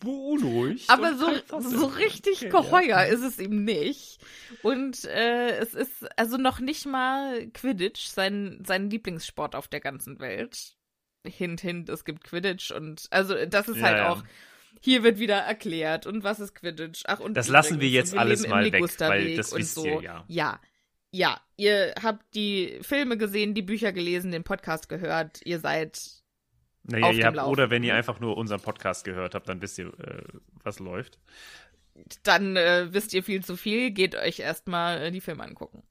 Beunruhigt. aber so, so richtig Okay, geheuer ja. ist es ihm nicht. Und äh, es ist also noch nicht mal Quidditch, sein, sein Lieblingssport auf der ganzen Welt. Hint, hint, es gibt Quidditch und also das ist Ja, halt ja. auch. Hier wird wieder erklärt und was ist Quidditch? Ach und Das lassen wir jetzt und alles mal weg, weil das und wisst so. ihr ja. Ja, ja. Ihr habt die Filme gesehen, die Bücher gelesen, den Podcast gehört. Ihr seid Naja, auf ihr dem habt, oder wenn ihr einfach nur unseren Podcast gehört habt, dann wisst ihr, äh, was läuft. dann äh, wisst ihr viel zu viel, geht euch erstmal äh, die Filme angucken.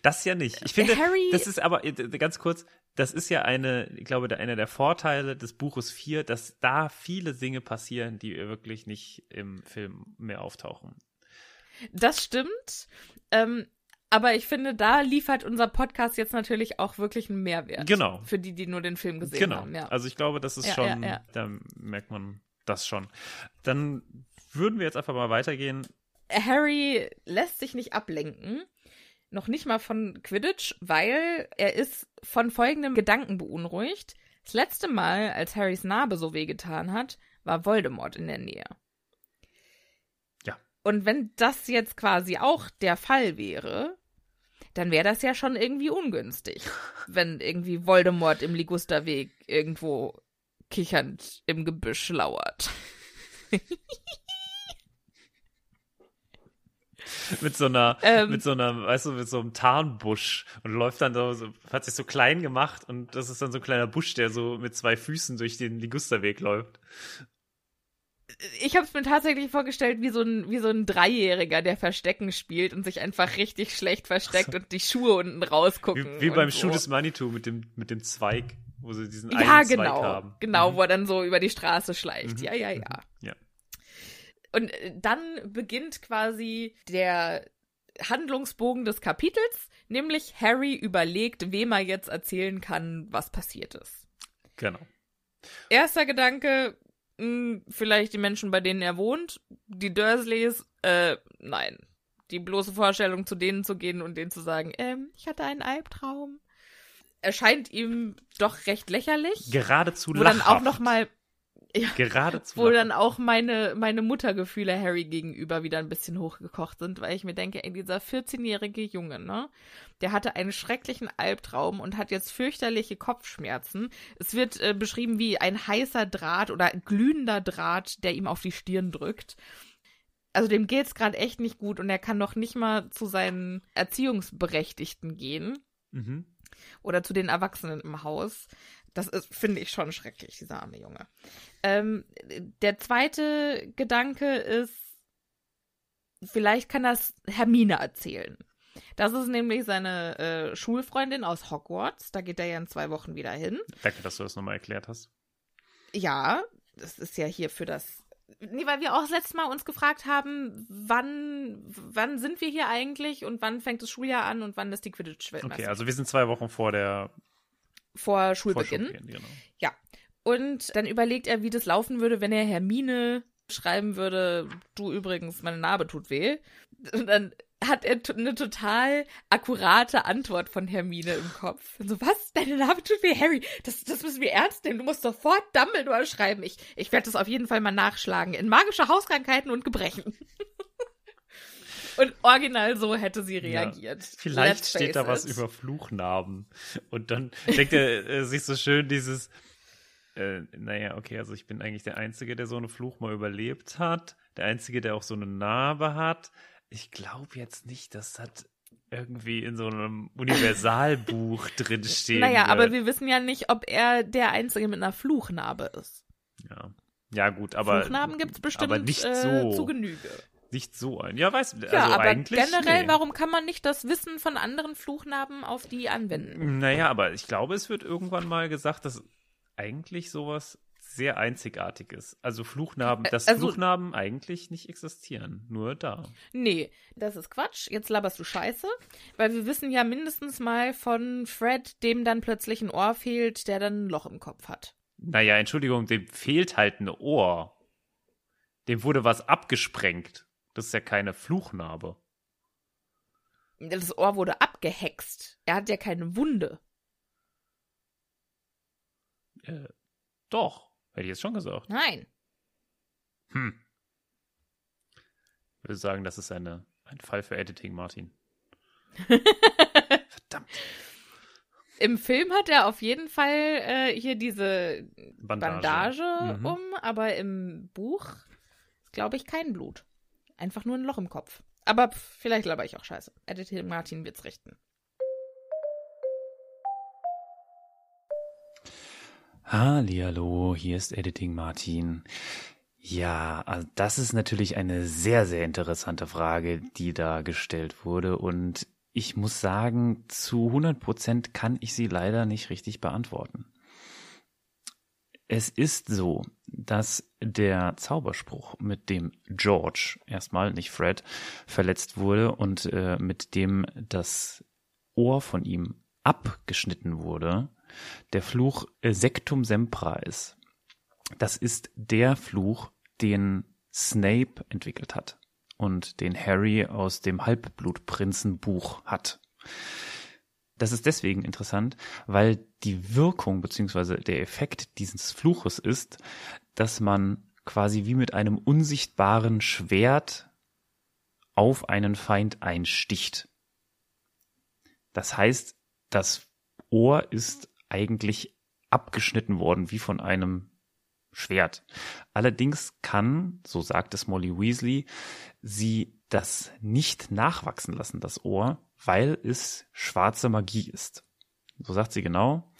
Das ja nicht. Ich finde, Harry- das ist aber, äh, ganz kurz, das ist ja eine, ich glaube, der, einer der Vorteile des Buches 4, dass da viele Dinge passieren, die wirklich nicht im Film mehr auftauchen. Das stimmt. Ähm, aber ich finde, da liefert unser Podcast jetzt natürlich auch wirklich einen Mehrwert. Genau. Für die, die nur den Film gesehen genau. haben. Ja. Also ich glaube, das ist Ja, schon, ja. da merkt man das schon. Dann würden wir jetzt einfach mal weitergehen. Harry lässt sich nicht ablenken. Noch nicht mal von Quidditch, weil er ist von folgendem Gedanken beunruhigt. Das letzte Mal, als Harrys Narbe so wehgetan hat, war Voldemort in der Nähe. Ja. Und wenn das jetzt quasi auch der Fall wäre, dann wäre das ja schon irgendwie ungünstig, [laughs] wenn irgendwie Voldemort im Ligusterweg irgendwo kichernd im Gebüsch lauert. [laughs] mit so einer, Ähm. mit so einer, weißt du, mit so einem Tarnbusch und läuft dann so, so, hat sich so klein gemacht und das ist dann so ein kleiner Busch, der so mit zwei Füßen durch den Ligusterweg läuft. Ich habe es mir tatsächlich vorgestellt wie so ein wie so ein Dreijähriger, der Verstecken spielt und sich einfach richtig schlecht versteckt und die Schuhe unten rausgucken. Wie, wie beim und Schuh so. des Manitou mit dem, mit dem Zweig, wo sie diesen Ja, einen genau. Zweig haben. Genau, Mhm. wo er dann so über die Straße schleicht. Mhm. Ja, ja, ja. Ja. Und äh, dann beginnt quasi der Handlungsbogen des Kapitels, nämlich Harry überlegt, wem er jetzt erzählen kann, was passiert ist. Genau. Erster Gedanke, mh, vielleicht die Menschen, bei denen er wohnt, die Dursleys, äh, nein. Die bloße Vorstellung, zu denen zu gehen und denen zu sagen, ähm, ich hatte einen Albtraum, erscheint ihm doch recht lächerlich. Geradezu wo dann lachhaft. auch noch mal Geradezu wo dann auch meine, meine Muttergefühle Harry gegenüber wieder ein bisschen hochgekocht sind, weil ich mir denke, ey, dieser 14-jährige Junge, ne, der hatte einen schrecklichen Albtraum und hat jetzt fürchterliche Kopfschmerzen. Es wird äh, beschrieben wie ein heißer Draht oder glühender Draht, der ihm auf die Stirn drückt. Also dem geht's gerade echt nicht gut und er kann noch nicht mal zu seinen Erziehungsberechtigten gehen Mhm. oder zu den Erwachsenen im Haus. Das finde ich schon schrecklich, dieser arme Junge. Ähm, der zweite Gedanke ist, vielleicht kann das Hermine erzählen. Das ist nämlich seine äh, Schulfreundin aus Hogwarts. Da geht er ja in zwei Wochen wieder hin. Danke, dass du das nochmal erklärt hast. Ja, das ist ja hier für das. Nee, weil wir auch das letzte Mal uns gefragt haben, wann, wann sind wir hier eigentlich und wann fängt das Schuljahr an und wann ist die Quidditch-Weltmeisterschaft? Okay, also wir sind zwei Wochen vor der vor Schulbeginn. Vorschau. Genau. Ja. Und dann überlegt er, wie das laufen würde, wenn er Hermine schreiben würde, du übrigens, meine Narbe tut weh. Und dann hat er eine total akkurate Antwort von Hermine im Kopf. Und so, was? Deine Narbe tut weh, Harry? Das, das müssen wir ernst nehmen. Du musst sofort Dumbledore schreiben. Ich, ich werde das auf jeden Fall mal nachschlagen. In magische Hauskrankheiten und Gebrechen. [laughs] und original so hätte sie reagiert. Vielleicht Let's steht da face was it. über Fluchnarben. Und dann denkt er äh, sich so schön dieses, äh, naja, okay, also ich bin eigentlich der Einzige, der so einen Fluch mal überlebt hat. Der Einzige, der auch so eine Narbe hat. Ich glaube jetzt nicht, dass das irgendwie in so einem Universalbuch [laughs] drin steht. Naja, aber wir wissen ja nicht, ob er der Einzige mit einer Fluchnarbe ist. Ja. ja, gut, aber. Fluchnarben gibt's bestimmt aber nicht äh, so. zu Genüge. Nicht so ein. Ja, weiß also Ja, aber eigentlich. generell, nee. warum kann man nicht das Wissen von anderen Fluchnarben auf die anwenden? Naja, aber ich glaube, es wird irgendwann mal gesagt, dass eigentlich sowas sehr einzigartig ist. Also Fluchnarben, dass also- Fluchnarben eigentlich nicht existieren. Nur da. Nee, das ist Quatsch. Jetzt laberst du Scheiße. Weil wir wissen ja mindestens mal von Fred, dem dann plötzlich ein Ohr fehlt, der dann ein Loch im Kopf hat. Naja, Entschuldigung, dem fehlt halt ein Ohr. Dem wurde was abgesprengt. Das ist ja keine Fluchnarbe. Das Ohr wurde abgehext. Er hat ja keine Wunde. Äh, doch, hätte ich jetzt schon gesagt. Nein. Hm. Ich würde sagen, das ist eine, ein Fall für Editing, Martin. [laughs] Verdammt. Im Film hat er auf jeden Fall äh, hier diese Bandage. Bandage, Mhm. um, aber im Buch ist, glaube ich, kein Blut. Einfach nur ein Loch im Kopf. Aber pff, vielleicht laber ich auch scheiße. Editing Martin wird's richten. Hallihallo, hier ist Editing Martin. Ja, also das ist natürlich eine sehr, sehr interessante Frage, die da gestellt wurde. Und ich muss sagen, zu 100 Prozent kann ich sie leider nicht richtig beantworten. Es ist so, dass der Zauberspruch, mit dem George, erstmal nicht Fred, verletzt wurde und äh, mit dem das Ohr von ihm abgeschnitten wurde, der Fluch äh, Sectum Sempra ist. Das ist der Fluch, den Snape entwickelt hat und den Harry aus dem Halbblutprinzenbuch hat. Das ist deswegen interessant, weil die Wirkung bzw. der Effekt dieses Fluches ist, dass man quasi wie mit einem unsichtbaren Schwert auf einen Feind einsticht. Das heißt, das Ohr ist eigentlich abgeschnitten worden wie von einem Schwert. Allerdings kann, so sagt es Molly Weasley, sie das nicht nachwachsen lassen, das Ohr, weil es schwarze Magie ist. So sagt sie genau.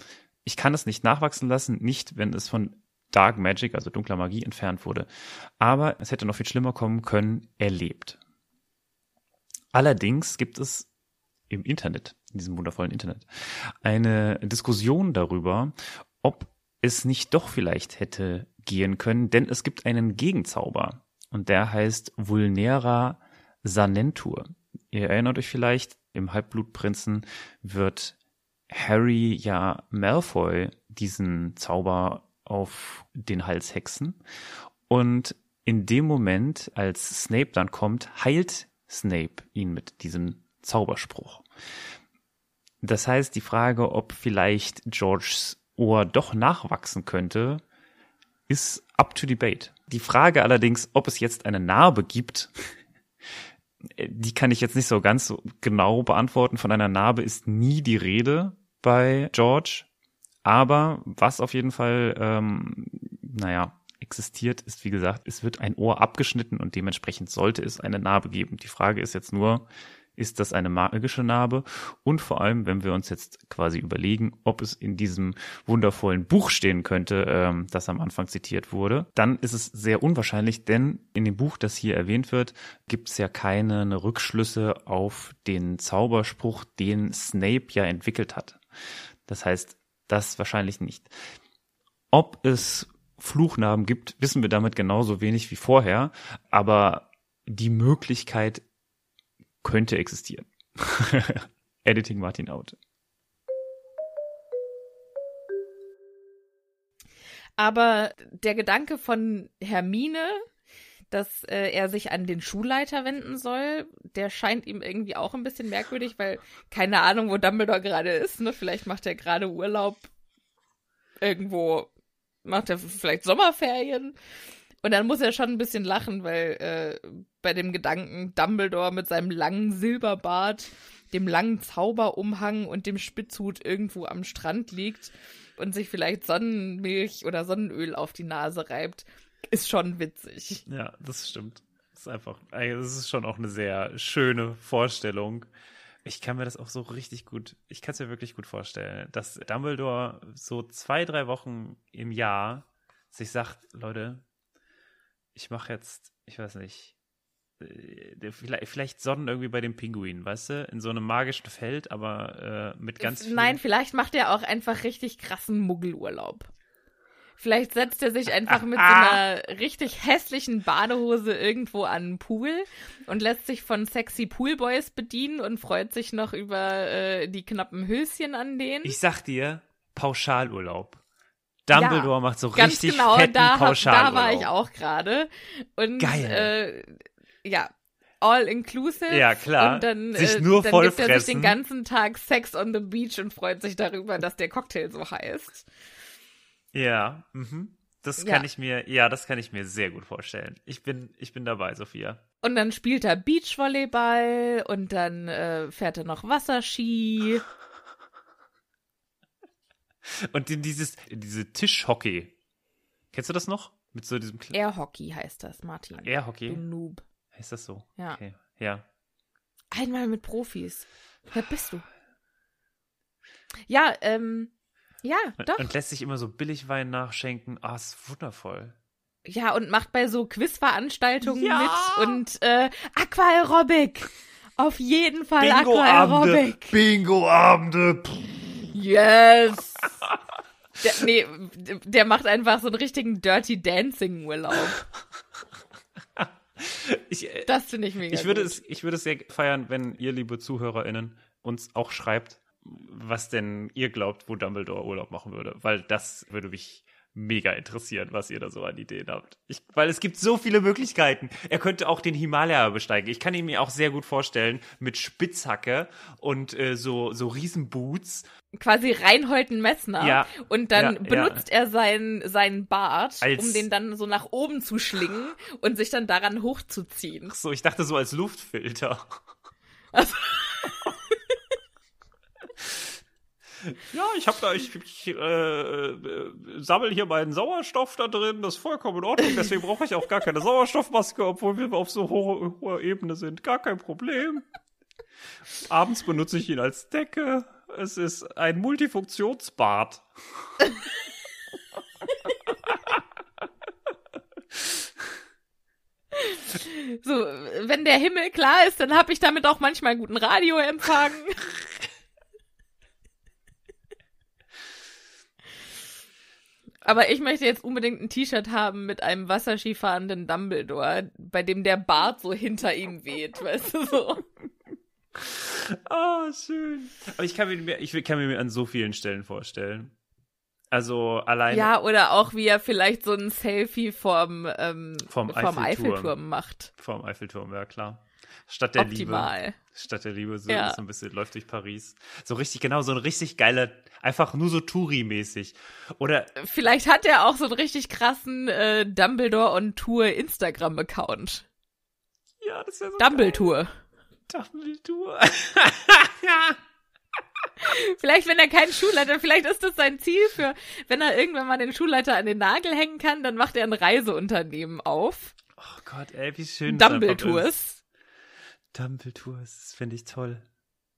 Ich kann es nicht nachwachsen lassen, nicht wenn es von Dark Magic, also dunkler Magie, entfernt wurde. Aber es hätte noch viel schlimmer kommen können, er lebt. Allerdings gibt es im Internet, in diesem wundervollen Internet, eine Diskussion darüber, ob es nicht doch vielleicht hätte gehen können, denn es gibt einen Gegenzauber und der heißt Vulnera Sanentur. Ihr erinnert euch vielleicht, im Halbblutprinzen wird Harry ja Malfoy diesen Zauber auf den Hals hexen und in dem Moment, als Snape dann kommt, heilt Snape ihn mit diesem Zauberspruch. Das heißt, die Frage, ob vielleicht Georges Ohr doch nachwachsen könnte, ist up to debate. Die Frage allerdings, ob es jetzt eine Narbe gibt, die kann ich jetzt nicht so ganz so genau beantworten. Von einer Narbe ist nie die Rede bei George. Aber was auf jeden Fall, ähm, naja, existiert, ist wie gesagt, es wird ein Ohr abgeschnitten und dementsprechend sollte es eine Narbe geben. Die Frage ist jetzt nur, ist das eine magische Narbe? Und vor allem, wenn wir uns jetzt quasi überlegen, ob es in diesem wundervollen Buch stehen könnte, ähm, das am Anfang zitiert wurde, dann ist es sehr unwahrscheinlich, denn in dem Buch, das hier erwähnt wird, gibt es ja keine Rückschlüsse auf den Zauberspruch, den Snape ja entwickelt hat. Das heißt, das wahrscheinlich nicht. Ob es Fluchnarben gibt, wissen wir damit genauso wenig wie vorher, aber die Möglichkeit könnte existieren. [laughs] Editing Martin out. Aber der Gedanke von Hermine, dass äh, er sich an den Schulleiter wenden soll, der scheint ihm irgendwie auch ein bisschen merkwürdig, weil keine Ahnung, wo Dumbledore gerade ist. Ne? Vielleicht macht er gerade Urlaub irgendwo, macht er vielleicht Sommerferien. Und dann muss er schon ein bisschen lachen, weil äh, bei dem Gedanken Dumbledore mit seinem langen Silberbart, dem langen Zauberumhang und dem Spitzhut irgendwo am Strand liegt und sich vielleicht Sonnenmilch oder Sonnenöl auf die Nase reibt, ist schon witzig. Ja, das stimmt. Das ist einfach, das ist schon auch eine sehr schöne Vorstellung. Ich kann mir das auch so richtig gut, ich kann es mir wirklich gut vorstellen, dass Dumbledore so zwei, drei Wochen im Jahr sich sagt, Leute, ich mache jetzt, ich weiß nicht, äh, vielleicht, Sonnen irgendwie bei dem Pinguin, weißt du? In so einem magischen Feld, aber äh, mit ganz viel. Nein, vielleicht macht er auch einfach richtig krassen Muggelurlaub. Vielleicht setzt er sich einfach mit so einer richtig hässlichen Badehose irgendwo an den Pool und lässt sich von sexy Poolboys bedienen und freut sich noch über äh, die knappen Höschen an denen. Ich sag dir, Pauschalurlaub. Dumbledore ja, macht so richtig genau, fetten da, Pauschalurlaub. da war ich auch gerade. Und Geil. Äh, ja, all inclusive. Ja, klar. Und dann, sich äh, nur dann gibt er sich den ganzen Tag Sex on the Beach und freut sich darüber, dass der Cocktail so heißt. Ja, mhm. Das Ja. kann ich mir, ja, das kann ich mir sehr gut vorstellen. Ich bin, ich bin dabei, Sophia. Und dann spielt er Beachvolleyball und dann äh, fährt er noch Wasserski. Und in dieses, diese Tischhockey. Kennst du das noch? Mit so diesem Kle Airhockey heißt das, Martin. Du Airhockey? Noob. Heißt das so? Ja. Okay. Ja. Einmal mit Profis. Wer bist du? Ja, ähm, ja, Und, doch. und lässt sich immer so Billigwein nachschenken. Ah, ist wundervoll. Ja, und macht bei so Quizveranstaltungen Ja. mit und äh, Aquaerobic. Auf jeden Fall Aquaerobic. Bingo-Abende. Yes. Der, nee, der macht einfach so einen richtigen Dirty Dancing Urlaub. Ich, äh, Das finde ich mega ich würde gut. es, ich würde es sehr feiern, wenn ihr, liebe ZuhörerInnen, uns auch schreibt, was denn ihr glaubt, wo Dumbledore Urlaub machen würde. Weil das würde mich mega interessieren, was ihr da so an Ideen habt. Ich, weil es gibt so viele Möglichkeiten. Er könnte auch den Himalaya besteigen. Ich kann ihn mir auch sehr gut vorstellen mit Spitzhacke und äh, so, so Riesenboots. Quasi Reinhold Messner. Ja. Und dann Ja, benutzt er seinen, seinen Bart, Als- um den dann so nach oben zu schlingen [laughs] und sich dann daran hochzuziehen. Ach so, ich dachte so als Luftfilter. Also- Ja, ich habe da, ich, ich äh, äh, sammel hier meinen Sauerstoff da drin, das ist vollkommen in Ordnung, deswegen brauche ich auch gar keine Sauerstoffmaske, obwohl wir auf so hoher, hoher Ebene sind. Gar kein Problem. Abends benutze ich ihn als Decke. Es ist ein Multifunktionsbad. So, wenn der Himmel klar ist, dann habe ich damit auch manchmal guten Radioempfang. [laughs] Aber ich möchte jetzt unbedingt ein T-Shirt haben mit einem wasserskifahrenden Dumbledore, bei dem der Bart so hinter ihm weht, weißt du so. [laughs] Ah, schön. Aber ich kann mir, ich kann mir an so vielen Stellen vorstellen. Also alleine Ja, oder auch wie er vielleicht so ein Selfie vom, ähm, Vom vom Eiffelturm. Eiffelturm macht. vom Eiffelturm, ja klar. Stadt der Liebe. Optimal. Stadt der Liebe, so, Ja. so ein bisschen läuft durch Paris. So richtig, genau, so ein richtig geiler, einfach nur so Touri-mäßig. Oder, Vielleicht hat er auch so einen richtig krassen äh, Dumbledore on Tour Instagram-Account. ja, das wäre so Dumbledore. geil. Dumbledore. [laughs] [laughs] Vielleicht, wenn er keinen Schulleiter, vielleicht ist das sein Ziel für, wenn er irgendwann mal den Schulleiter an den Nagel hängen kann, dann macht er ein Reiseunternehmen auf. Oh Gott, ey, wie schön. Dumbledores. Dumbledores, das finde ich toll.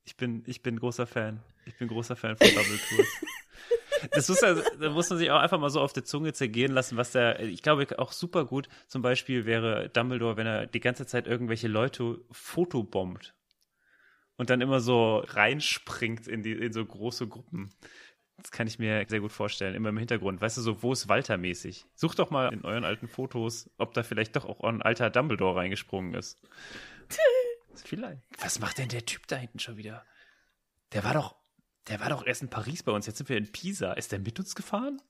Ich bin, ich bin großer Fan. Ich bin großer Fan von Dumbledores. Das muss, da muss man sich auch einfach mal so auf der Zunge zergehen lassen, was der, ich glaube auch super gut zum Beispiel wäre Dumbledore, wenn er die ganze Zeit irgendwelche Leute fotobombt und dann immer so reinspringt in die, in so große Gruppen. Das kann ich mir sehr gut vorstellen, immer im Hintergrund. Weißt du, so, wo ist Walter mäßig? Sucht doch mal in euren alten Fotos, ob da vielleicht doch auch ein alter Dumbledore reingesprungen ist. [laughs] Vielleicht. Was macht denn der Typ da hinten schon wieder? Der war doch, der war doch erst in Paris bei uns. Jetzt sind wir in Pisa. Ist der mit uns gefahren?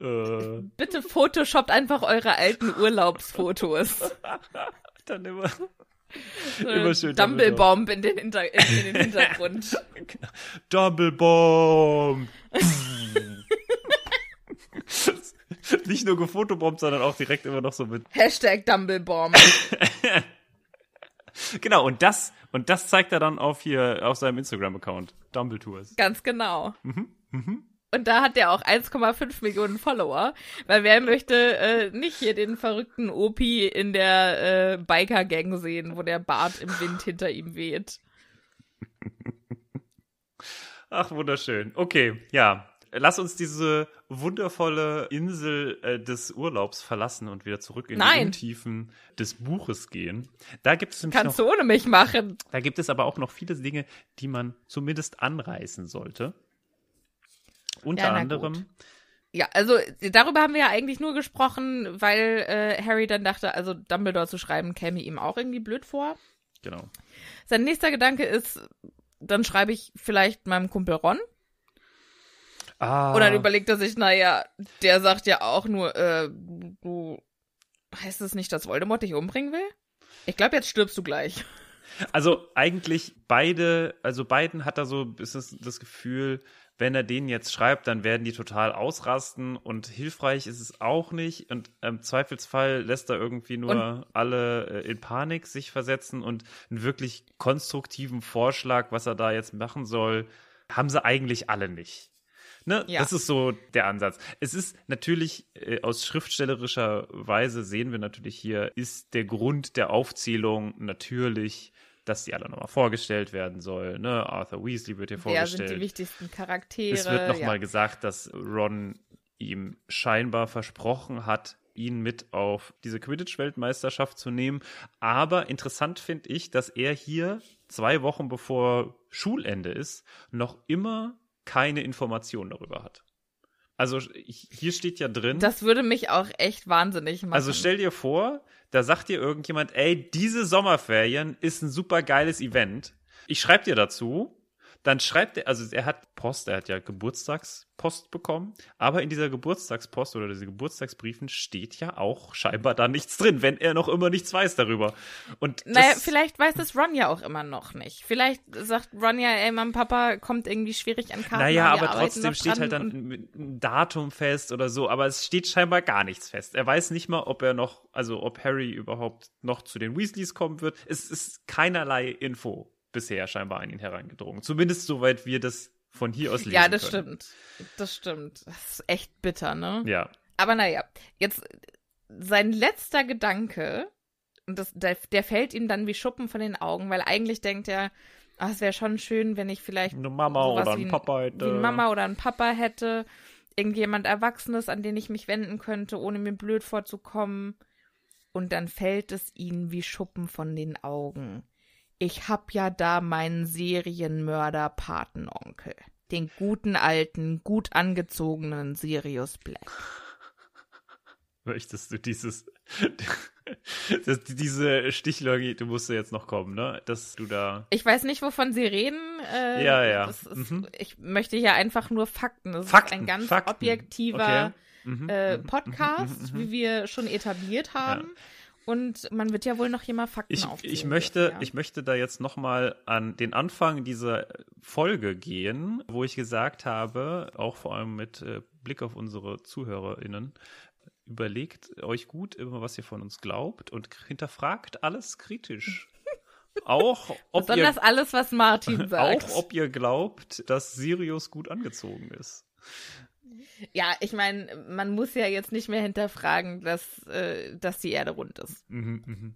Äh, Bitte photoshoppt einfach eure alten [laughs] Urlaubsfotos. [laughs] dann immer. So Immer schön Dumblebomb in den, Hinter in, in den Hintergrund. [laughs] Double Bomb. Nicht nur gefotobombt, sondern auch direkt immer noch so mit. Hashtag Dumblebomb. Genau, und das, und das zeigt er dann auf hier, auf seinem Instagram-Account. Dumbledores. Ganz genau. Und da hat er auch 1,5 Millionen Follower, weil wer möchte äh, nicht hier den verrückten Opi in der äh, Biker-Gang sehen, wo der Bart im Wind hinter ihm weht. [laughs] Ach, wunderschön. Okay, ja. Lass uns diese wundervolle Insel äh, des Urlaubs verlassen und wieder zurück in die Nein. Untiefen des Buches gehen. Da gibt es nämlich Kannst noch, du ohne mich machen. da gibt es aber auch noch viele Dinge, die man zumindest anreißen sollte. Unter Ja, anderem, gut. Ja, also darüber haben wir ja eigentlich nur gesprochen, weil äh, Harry dann dachte, also Dumbledore zu schreiben käme ihm auch irgendwie blöd vor. genau. Sein nächster Gedanke ist, dann schreibe ich vielleicht meinem Kumpel Ron. Ah, Und dann überlegt er sich, naja, der sagt ja auch nur, äh, du, heißt es nicht, dass Voldemort dich umbringen will? Ich glaube, jetzt stirbst du gleich. Also eigentlich beide, also beiden hat er so ist es das Gefühl, wenn er denen jetzt schreibt, dann werden die total ausrasten und hilfreich ist es auch nicht. Und im Zweifelsfall lässt er irgendwie nur alle äh, in Panik sich versetzen und einen wirklich konstruktiven Vorschlag, was er da jetzt machen soll, haben sie eigentlich alle nicht. Ne? Ja. Das ist so der Ansatz. Es ist natürlich äh, aus schriftstellerischer Weise sehen wir natürlich hier, ist der Grund der Aufzählung natürlich, dass die alle nochmal vorgestellt werden soll. Ne? Arthur Weasley wird hier Wer vorgestellt. sind die wichtigsten Charaktere? Es wird nochmal ja. gesagt, dass Ron ihm scheinbar versprochen hat, ihn mit auf diese Quidditch-Weltmeisterschaft zu nehmen. Aber interessant finde ich, dass er hier zwei Wochen bevor Schulende ist, noch immer keine Informationen darüber hat. Also hier steht ja drin. Das würde mich auch echt wahnsinnig machen. Also stell dir vor, da sagt dir irgendjemand, ey, diese Sommerferien ist ein super geiles Event. Ich schreibe dir dazu. Dann schreibt er, also er hat Post, er hat ja Geburtstagspost bekommen, aber in dieser Geburtstagspost oder diese Geburtstagsbriefen steht ja auch scheinbar da nichts drin, wenn er noch immer nichts weiß darüber. Und naja, vielleicht weiß das Ron ja auch immer noch nicht. Vielleicht sagt Ron ja, ey, mein Papa kommt irgendwie schwierig an Karten. Naja, aber trotzdem steht halt dann ein Datum fest oder so, aber es steht scheinbar gar nichts fest. Er weiß nicht mal, ob er noch, also ob Harry überhaupt noch zu den Weasleys kommen wird. Es ist keinerlei Info bisher scheinbar an ihn hereingedrungen. Zumindest soweit wir das von hier aus lesen Ja, das können. stimmt. Das stimmt. Das ist echt bitter, ne? Ja. Aber naja, jetzt sein letzter Gedanke, und das, der, der fällt ihm dann wie Schuppen von den Augen, weil eigentlich denkt er, ach, es wäre schon schön, wenn ich vielleicht eine Mama oder ein ein- Papa hätte. wie eine Mama oder ein Papa hätte, irgendjemand Erwachsenes, an den ich mich wenden könnte, ohne mir blöd vorzukommen. Und dann fällt es ihm wie Schuppen von den Augen. Ich hab ja da meinen Serienmörder-Patenonkel. Den guten alten, gut angezogenen Sirius Black. Möchtest du dieses, [laughs] das, diese Stichlogik, du musst ja jetzt noch kommen, ne? Dass du da. Ich weiß nicht, wovon Sie reden. Äh, Ja, ja. Ist, Mhm. Ich möchte hier einfach nur Fakten. Das ist Fakten, ein ganz Fakten. objektiver Okay. Mhm, äh, mhm, Podcast, mhm, mhm, wie wir schon etabliert haben. Und man wird ja wohl noch hier mal Fakten Ich, aufzählen ich, möchte, dürfen, ja. ich möchte da jetzt nochmal an den Anfang dieser Folge gehen, wo ich gesagt habe, auch vor allem mit äh, Blick auf unsere ZuhörerInnen, überlegt euch gut immer, was ihr von uns glaubt und hinterfragt alles kritisch. [laughs] Auch ob, Besonders ihr, alles, was Martin [laughs] sagt. auch ob ihr glaubt, dass Sirius gut angezogen ist. Ja, ich meine, man muss ja jetzt nicht mehr hinterfragen, dass, äh, dass die Erde rund ist. Mhm, mhm.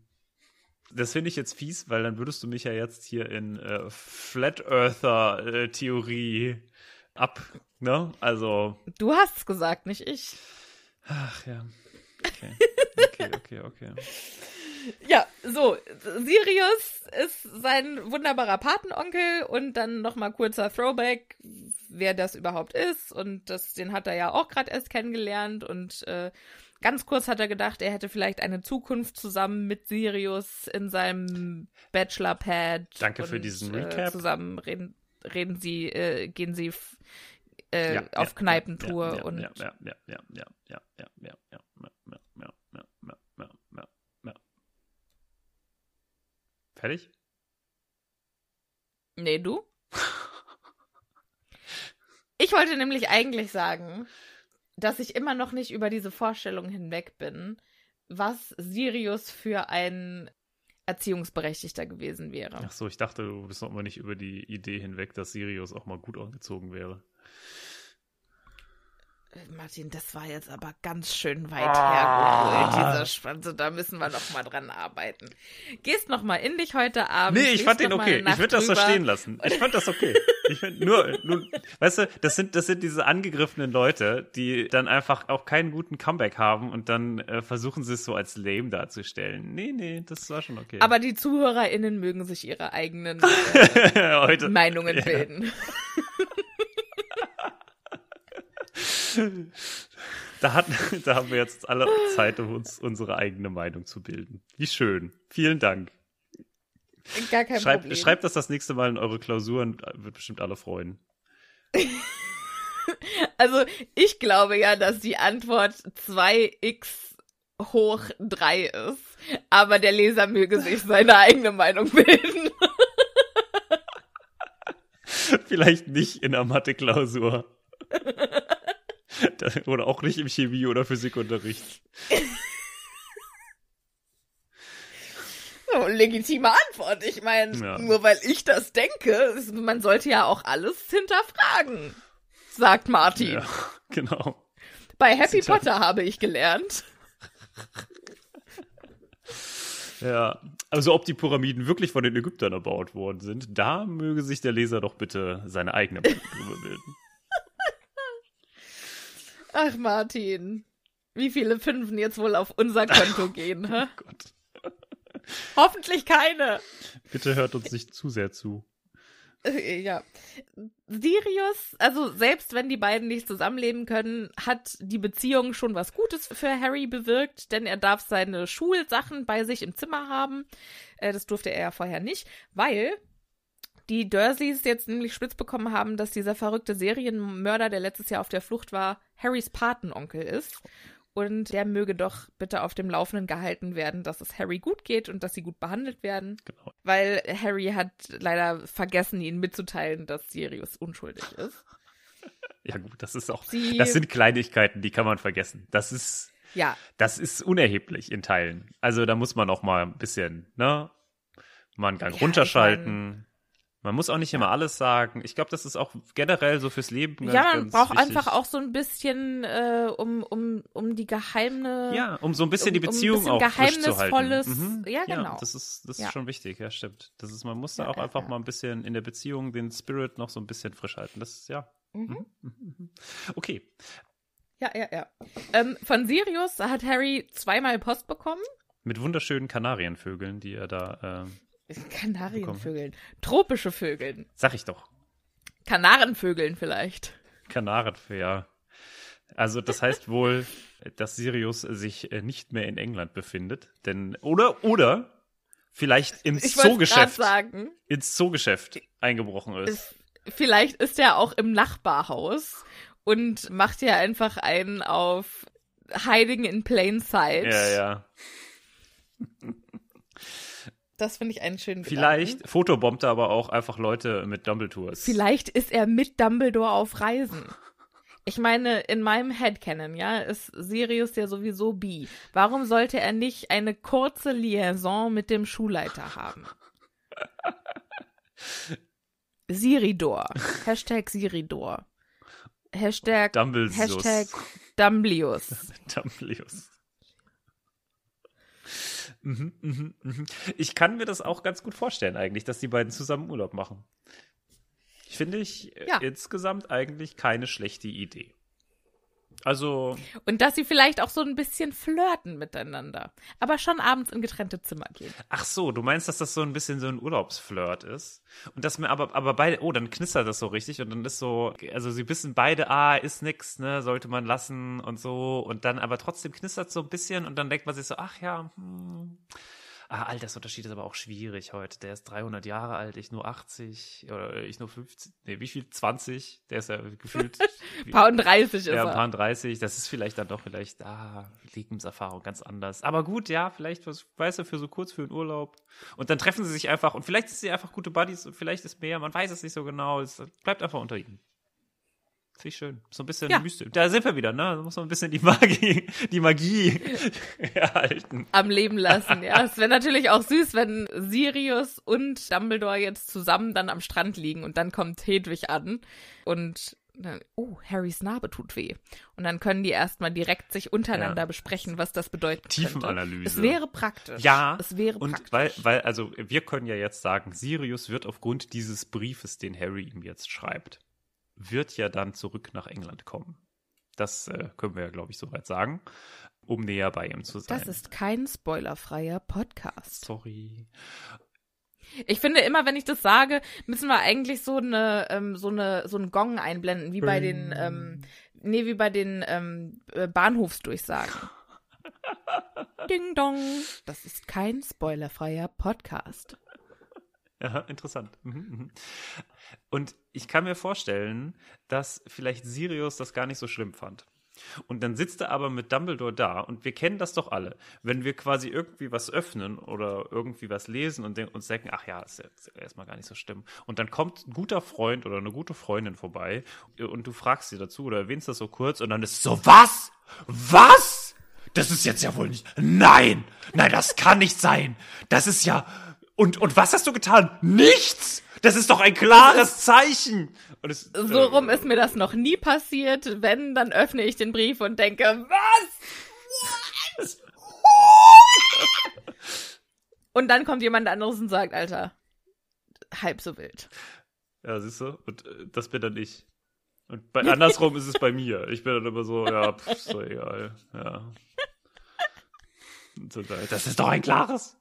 Das finde ich jetzt fies, weil dann würdest du mich ja jetzt hier in äh, Flat Earther äh, ab, ne? Also, Du hast es gesagt, nicht ich. ach ja. Okay. Okay, okay, okay. Ja, so, Sirius ist sein wunderbarer Patenonkel und dann nochmal kurzer Throwback, wer das überhaupt ist und das, den hat er ja auch gerade erst kennengelernt und äh, ganz kurz hat er gedacht, er hätte vielleicht eine Zukunft zusammen mit Sirius in seinem Bachelor-Pad. Danke für und, diesen Äh, Recap. zusammen reden, reden sie, äh, gehen sie äh, Ja, auf ja, Kneipentour ja, und ja, ja, ja, ja, ja, ja, ja, ja, ja, ja, ja, ja, ja. Fertig? Nee, du? Ich wollte nämlich eigentlich sagen, dass ich immer noch nicht über diese Vorstellung hinweg bin, was Sirius für ein Erziehungsberechtigter gewesen wäre. Ach so, ich dachte, du bist noch immer nicht über die Idee hinweg, dass Sirius auch mal gut angezogen wäre. Martin, das war jetzt aber ganz schön weit Ah. hergeholt, dieser Schwanz. Da müssen wir noch mal dran arbeiten. Gehst noch mal in dich heute Abend. Nee, ich fand den okay. Ich würde das so stehen lassen. Ich fand das okay. Ich find nur, nur, weißt du, das sind, das sind diese angegriffenen Leute, die dann einfach auch keinen guten Comeback haben und dann äh, versuchen sie es so als lame darzustellen. Nee, nee, das war schon okay. Aber die ZuhörerInnen mögen sich ihre eigenen [laughs] äh, Meinungen ja. bilden. [laughs] Da, hat, [laughs] da haben wir jetzt alle Zeit, um uns unsere eigene Meinung zu bilden. Wie schön. Vielen Dank. Gar kein Schreibt, Problem. schreibt das das nächste Mal in eure Klausuren, wird bestimmt alle freuen. [laughs] Also, ich glaube ja, dass die Antwort 2x hoch 3 ist. Aber der Leser möge sich seine eigene Meinung bilden. [laughs] Vielleicht nicht in der Mathe-Klausur. Oder auch nicht im Chemie- oder Physikunterricht. So, legitime Antwort. Ich meine, Ja. nur weil ich das denke, man sollte ja auch alles hinterfragen, sagt Martin. Ja, genau. Bei Happy Zitat. Potter habe ich gelernt. Ja. Also ob die Pyramiden wirklich von den Ägyptern erbaut worden sind, da möge sich der Leser doch bitte seine eigene Meinung drüber bilden. Ach, Martin. Wie viele Fünfen jetzt wohl auf unser Konto [laughs] gehen, hä? Gott. Hoffentlich keine. Bitte hört uns nicht zu sehr zu. Äh, Ja. Sirius, also selbst wenn die beiden nicht zusammenleben können, hat die Beziehung schon was Gutes für Harry bewirkt, denn er darf seine Schulsachen bei sich im Zimmer haben. Äh, das durfte er ja vorher nicht, weil die Dursleys jetzt nämlich spitz bekommen haben, dass dieser verrückte Serienmörder, der letztes Jahr auf der Flucht war, Harrys Patenonkel ist. Und der möge doch bitte auf dem Laufenden gehalten werden, dass es Harry gut geht und dass sie gut behandelt werden. Genau. Weil Harry hat leider vergessen, ihnen mitzuteilen, dass Sirius unschuldig ist. [laughs] Ja, gut, das ist auch. Sie- das sind Kleinigkeiten, die kann man vergessen. Das ist. Ja, Das ist unerheblich in Teilen. Also da muss man auch mal ein bisschen, ne? Mal einen Gang Ja, runterschalten. Man muss auch nicht immer alles sagen. Ich glaube, das ist auch generell so fürs Leben. Ganz, ja, man braucht wichtig. einfach auch so ein bisschen, äh, um, um, um die geheime. Ja, um so ein bisschen um- die um ein Beziehung bisschen auch frisch zu halten. Geheimnisvolles- Mhm. ja, genau. das ist, das Ja. ist schon wichtig, ja, stimmt. Das ist, man muss da Ja, auch ja, einfach ja. mal ein bisschen in der Beziehung den Spirit noch so ein bisschen frisch halten. Das ist, ja. Mhm. Mhm. Okay. Ja, ja, ja. Ähm, von Sirius hat Harry zweimal Post bekommen. Mit wunderschönen Kanarienvögeln, die er da, ähm, Kanarienvögeln. Tropische Vögeln. sag ich doch. Kanarenvögeln vielleicht. Kanaren, ja. Also das heißt wohl, dass Sirius sich äh, nicht mehr in England befindet, denn oder oder vielleicht ins Ich Zoogeschäft sagen, ins Zoogeschäft eingebrochen ist. vielleicht ist er auch im Nachbarhaus und macht ja einfach einen auf Hiding in Plain Sight. Ja, ja. Das finde ich einen schönen Vielleicht Gedanken. fotobombt er aber auch einfach Leute mit Dumbledores. Vielleicht ist er mit Dumbledore auf Reisen. Ich meine, in meinem Headcanon, ja, ist Sirius ja sowieso bi. Warum sollte er nicht eine kurze Liaison mit dem Schulleiter haben? Siridor. Hashtag Siridor. Hashtag. Hashtag Dumblius. [laughs] Dumbledores. Mhm, mhm, mhm. Ich kann mir das auch ganz gut vorstellen eigentlich, dass die beiden zusammen Urlaub machen. Finde ich äh, Ja. insgesamt eigentlich keine schlechte Idee. Also, Und dass sie vielleicht auch so ein bisschen flirten miteinander. Aber schon abends in getrennte Zimmer gehen. ach so, du meinst, dass das so ein bisschen so ein Urlaubsflirt ist? Und dass mir aber, aber beide, oh, dann knistert das so richtig und dann ist so, also sie wissen beide, ah, ist nix, ne, sollte man lassen und so und dann aber trotzdem knistert so ein bisschen und dann denkt man sich so, ach ja, hm. Ah, Altersunterschied ist aber auch schwierig heute. Der ist 300 Jahre alt, ich nur 80 oder ich nur 50. Nee, wie viel? 20? Der ist ja gefühlt [laughs] Paar und 30 ist ja, ein er. paar 30, das ist vielleicht dann doch vielleicht, ah, Lebenserfahrung ganz anders. Aber gut, ja, vielleicht, was, weißt du, für so kurz für den Urlaub. Und dann treffen sie sich einfach und vielleicht sind sie einfach gute Buddies und vielleicht ist mehr, man weiß es nicht so genau. Es bleibt einfach unter ihnen. Finde ich schön. So ein bisschen Ja. mystisch. Da sind wir wieder, ne? Da muss man ein bisschen die Magie, die Magie [laughs] erhalten. am Leben lassen. Ja, [laughs] es wäre natürlich auch süß, wenn Sirius und Dumbledore jetzt zusammen dann am Strand liegen und dann kommt Hedwig an und dann, oh, Harrys Narbe tut weh. Und dann können die erstmal direkt sich untereinander Ja. besprechen, was das bedeutet. Tiefenanalyse. Es wäre praktisch. Ja, es wäre und praktisch. weil, weil, also wir können ja jetzt sagen, Sirius wird aufgrund dieses Briefes, den Harry ihm jetzt schreibt, wird ja dann zurück nach England kommen. Das äh, können wir ja, glaube ich, soweit sagen, um näher bei ihm zu sein. das ist kein spoilerfreier Podcast. Sorry. Ich finde immer, wenn ich das sage, müssen wir eigentlich so eine, ähm, so eine, so einen Gong einblenden, wie bei den, ähm, nee, wie bei den ähm, äh, Bahnhofsdurchsagen. [laughs] Ding dong. Das ist kein spoilerfreier Podcast. Ja, interessant. Mhm, mhm. Und ich kann mir vorstellen, dass vielleicht Sirius das gar nicht so schlimm fand. Und dann sitzt er aber mit Dumbledore da und wir kennen das doch alle. Wenn wir quasi irgendwie was öffnen oder irgendwie was lesen und uns denken, ach ja, ist jetzt erstmal gar nicht so schlimm. Und dann kommt ein guter Freund oder eine gute Freundin vorbei und du fragst sie dazu oder erwähnst das so kurz und dann ist so, was? Was? Das ist jetzt ja wohl nicht. Nein! Nein, das kann nicht sein! Das ist ja. Und, und was hast du getan? Nichts! Das ist doch ein klares Zeichen! Und es, So rum ist mir das noch nie passiert. Wenn, dann öffne ich den Brief und denke, was? What? Und dann kommt jemand anderes und sagt, Alter, halb so wild. Ja, siehst du? Und äh, das bin dann ich. Und bei, andersrum ist es bei mir. Ich bin dann immer so, ja, pff, doch egal. Ja. [laughs] So, das ist doch ein klares.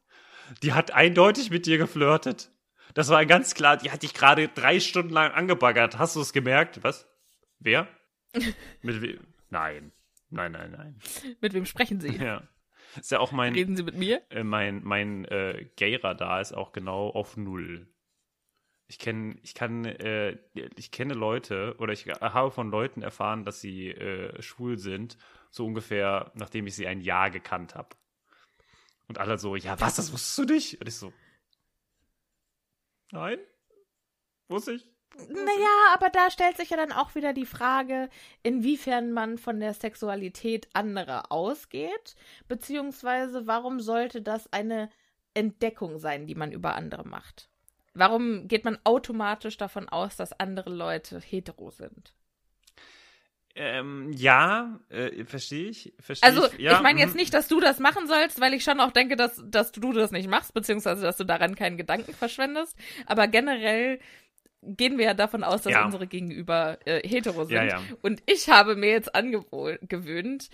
Die hat eindeutig mit dir geflirtet. Das war ganz klar, die hat dich gerade drei Stunden lang angebaggert. Hast du es gemerkt? Was? Wer? [laughs] mit wem? Nein. Nein, nein, nein. Mit wem sprechen Sie? Ja. Ist ja auch mein, Reden Sie mit mir? äh, mein, mein äh, Gay-Radar ist auch genau auf Null. Ich kenne, ich kann, äh, ich kenne Leute oder ich habe von Leuten erfahren, dass sie äh, schwul sind, so ungefähr, nachdem ich sie ein Jahr gekannt habe. Und alle so, ja, was, das wusstest du nicht? Und ich so, nein, wusste ich. Naja, aber da stellt sich ja dann auch wieder die Frage, inwiefern man von der Sexualität anderer ausgeht, beziehungsweise warum sollte das eine Entdeckung sein, die man über andere macht? Warum geht man automatisch davon aus, dass andere Leute hetero sind? Ähm, ja, äh, verstehe ich. Versteh Also, ich, ja, ich meine jetzt mhm. nicht, dass du das machen sollst, weil ich schon auch denke, dass, dass du das nicht machst, beziehungsweise dass du daran keinen Gedanken verschwendest. Aber generell gehen wir ja davon aus, dass Ja. unsere Gegenüber äh, hetero sind. Ja. Und ich habe mir jetzt angewöhnt,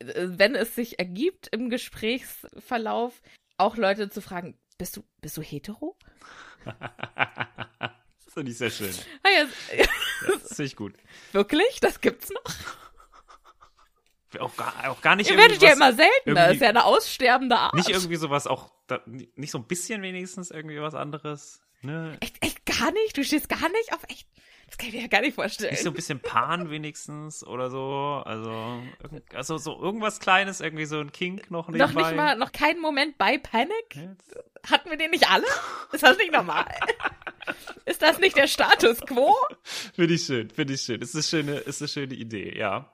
äh, wenn es sich ergibt im Gesprächsverlauf, auch Leute zu fragen, bist du, bist du hetero? [laughs] finde ich sehr schön. Ah, [laughs] ja, Das finde ich gut. wirklich? Das gibt's noch? Auch gar, auch gar nicht Ihr werdet ja immer seltener. Ist ja eine aussterbende Art. Nicht irgendwie sowas auch, da, nicht so ein bisschen wenigstens irgendwie was anderes. Ne? Echt, echt gar nicht? Du stehst gar nicht auf echt? Das kann ich mir ja gar nicht vorstellen. Nicht so ein bisschen Pan wenigstens oder so. Also, also so irgendwas Kleines, irgendwie so ein Kink noch nebenbei. noch nicht mal, noch keinen Moment bei Panic? Jetzt- Hatten wir den nicht alle? Ist das nicht normal? [laughs] Ist das nicht der Status quo? Finde ich schön, finde ich schön. Ist eine schöne, ist eine schöne Idee, ja.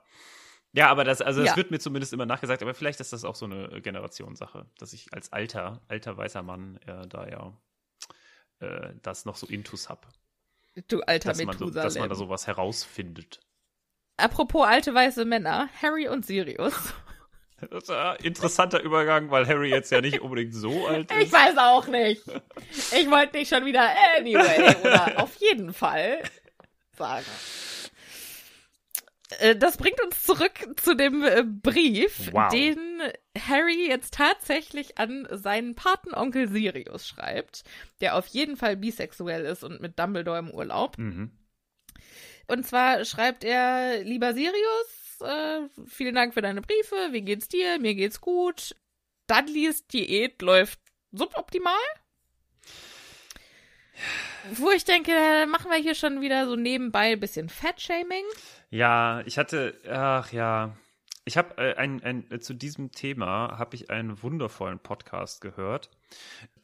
Ja, aber das, also das Ja. wird mir zumindest immer nachgesagt, aber vielleicht ist das auch so eine Generationssache, dass ich als alter, alter weißer Mann äh, da ja äh, das noch so intus hab. Du alter Dass man, so, dass man da sowas herausfindet. Apropos alte weiße Männer, Harry und Sirius. [laughs] Das ist ein interessanter Übergang, weil Harry jetzt ja nicht unbedingt so alt Ich ist. weiß auch nicht. Ich wollte nicht schon wieder anyway oder [laughs] auf jeden Fall sagen. Äh, Das bringt uns zurück zu dem äh, Brief, Wow. den Harry jetzt tatsächlich an seinen Patenonkel Sirius schreibt, der auf jeden Fall bisexuell ist und mit Dumbledore im Urlaub. Mhm. Und zwar schreibt er, lieber Sirius, äh, vielen Dank für deine Briefe, wie geht's dir? Mir geht's gut. Dudleys Diät läuft suboptimal. Wo ich denke, machen wir hier schon wieder so nebenbei ein bisschen Fat-Shaming. Ja, ich hatte, ach ja, ich habe äh, ein, ein, äh, zu diesem Thema habe ich einen wundervollen Podcast gehört,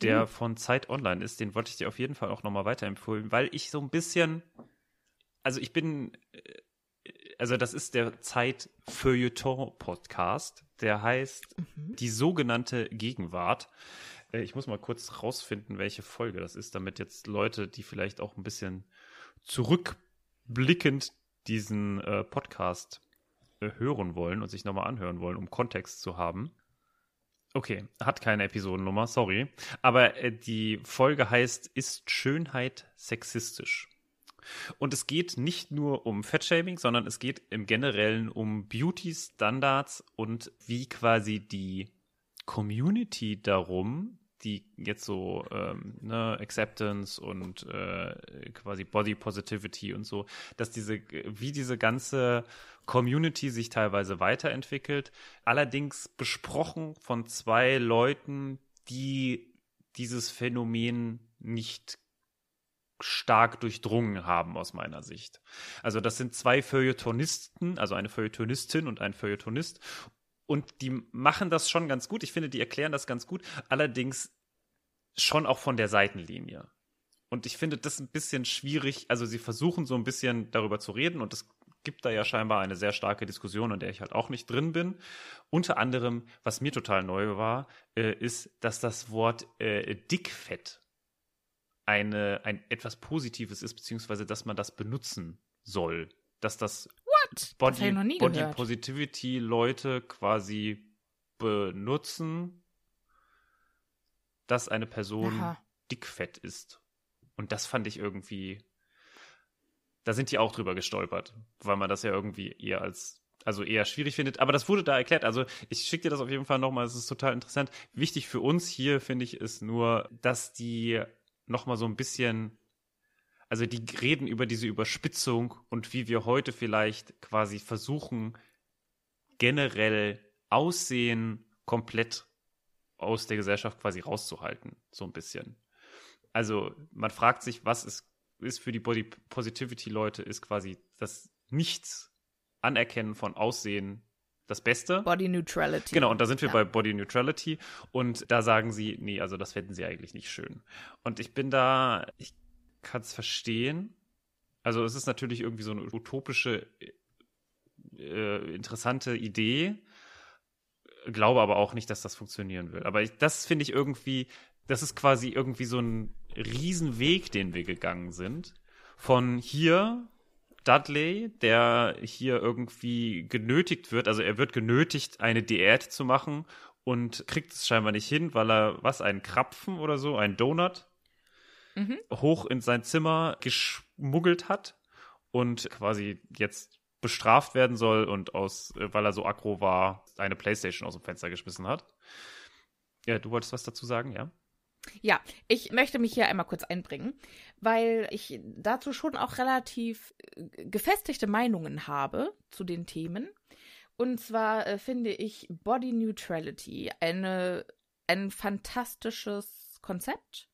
der von Zeit Online ist. Den wollte ich dir auf jeden Fall auch nochmal weiterempfehlen, weil ich so ein bisschen, also ich bin, äh, also das ist der Zeit Feuilleton Podcast, der heißt die sogenannte Gegenwart. Äh, Ich muss mal kurz rausfinden, welche Folge das ist, damit jetzt Leute, die vielleicht auch ein bisschen zurückblickend diesen äh, Podcast äh, hören wollen und sich nochmal anhören wollen, um Kontext zu haben. Okay, hat keine Episodennummer, sorry. Aber äh, die Folge heißt Ist Schönheit sexistisch? Und es geht nicht nur um Fettshaming, sondern es geht im Generellen um Beauty-Standards und wie quasi die Community darum, die jetzt so ähm, ne, Acceptance und äh, quasi Body Positivity und so, dass diese, wie diese ganze Community sich teilweise weiterentwickelt, allerdings besprochen von zwei Leuten, die dieses Phänomen nicht stark durchdrungen haben aus meiner Sicht. Also das sind zwei Feuilletonisten, also eine Feuilletonistin und ein Feuilletonist und die machen das schon ganz gut. Ich finde, die erklären das ganz gut, allerdings schon auch von der Seitenlinie. Und ich finde das ein bisschen schwierig. Also sie versuchen so ein bisschen darüber zu reden und es gibt da ja scheinbar eine sehr starke Diskussion, in der ich halt auch nicht drin bin. Unter anderem, was mir total neu war, äh, ist, dass das Wort äh, Dickfett eine, ein etwas Positives ist, beziehungsweise dass man das benutzen soll. Dass das Das Body, ich noch nie Body gehört. Positivity Leute quasi benutzen, dass eine Person Aha. dickfett ist. Und das fand ich irgendwie, da sind die auch drüber gestolpert, weil man das ja irgendwie eher als, also eher schwierig findet. Aber das wurde da erklärt. Also ich schicke dir das auf jeden Fall nochmal, es ist total interessant. Wichtig für uns hier, finde ich, ist nur, dass die nochmal so ein bisschen also die reden über diese Überspitzung und wie wir heute vielleicht quasi versuchen, generell Aussehen komplett aus der Gesellschaft quasi rauszuhalten, so ein bisschen. Also man fragt sich, was ist ist für die Body Positivity Leute ist quasi das Nichts Anerkennen von Aussehen das Beste. Body Neutrality. Genau, und da sind wir Ja. bei Body Neutrality und da sagen sie, nee, also das fänden sie eigentlich nicht schön. Und ich bin da, ich kann es verstehen. Also es ist natürlich irgendwie so eine utopische, äh, interessante Idee, glaube aber auch nicht, dass das funktionieren will. Aber ich, das finde ich irgendwie, das ist quasi irgendwie so ein Riesenweg, den wir gegangen sind. Von hier Dudley, der hier irgendwie genötigt wird, also er wird genötigt, eine Diät zu machen und kriegt es scheinbar nicht hin, weil er, was, einen Krapfen oder so, einen Donut, Mhm. hoch in sein Zimmer geschmuggelt hat und quasi jetzt bestraft werden soll und aus, äh, weil er so aggro war, eine Playstation aus dem Fenster geschmissen hat. Ja, du wolltest was dazu sagen, ja? Ja, ich möchte mich hier einmal kurz einbringen, weil ich dazu schon auch relativ äh, gefestigte Meinungen habe zu den Themen. Und zwar äh, finde ich Body Neutrality eine, ein fantastisches Konzept.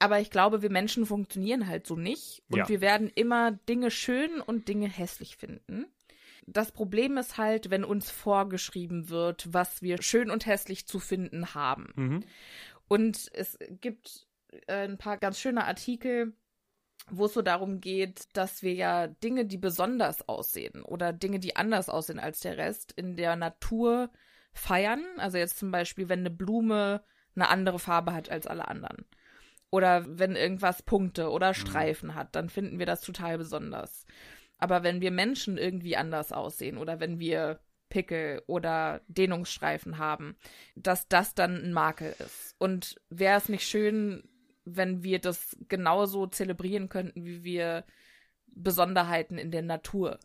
Aber ich glaube, wir Menschen funktionieren halt so nicht. Und Ja. wir werden immer Dinge schön und Dinge hässlich finden. Das Problem ist halt, wenn uns vorgeschrieben wird, was wir schön und hässlich zu finden haben. Mhm. Und es gibt äh, ein paar ganz schöne Artikel, wo es so darum geht, dass wir ja Dinge, die besonders aussehen oder Dinge, die anders aussehen als der Rest, in der Natur feiern. Also jetzt zum Beispiel, wenn eine Blume eine andere Farbe hat als alle anderen. Oder wenn irgendwas Punkte oder Streifen hat, dann finden wir das total besonders. Aber wenn wir Menschen irgendwie anders aussehen oder wenn wir Pickel oder Dehnungsstreifen haben, dass das dann ein Makel ist. Und wäre es nicht schön, wenn wir das genauso zelebrieren könnten, wie wir Besonderheiten in der Natur.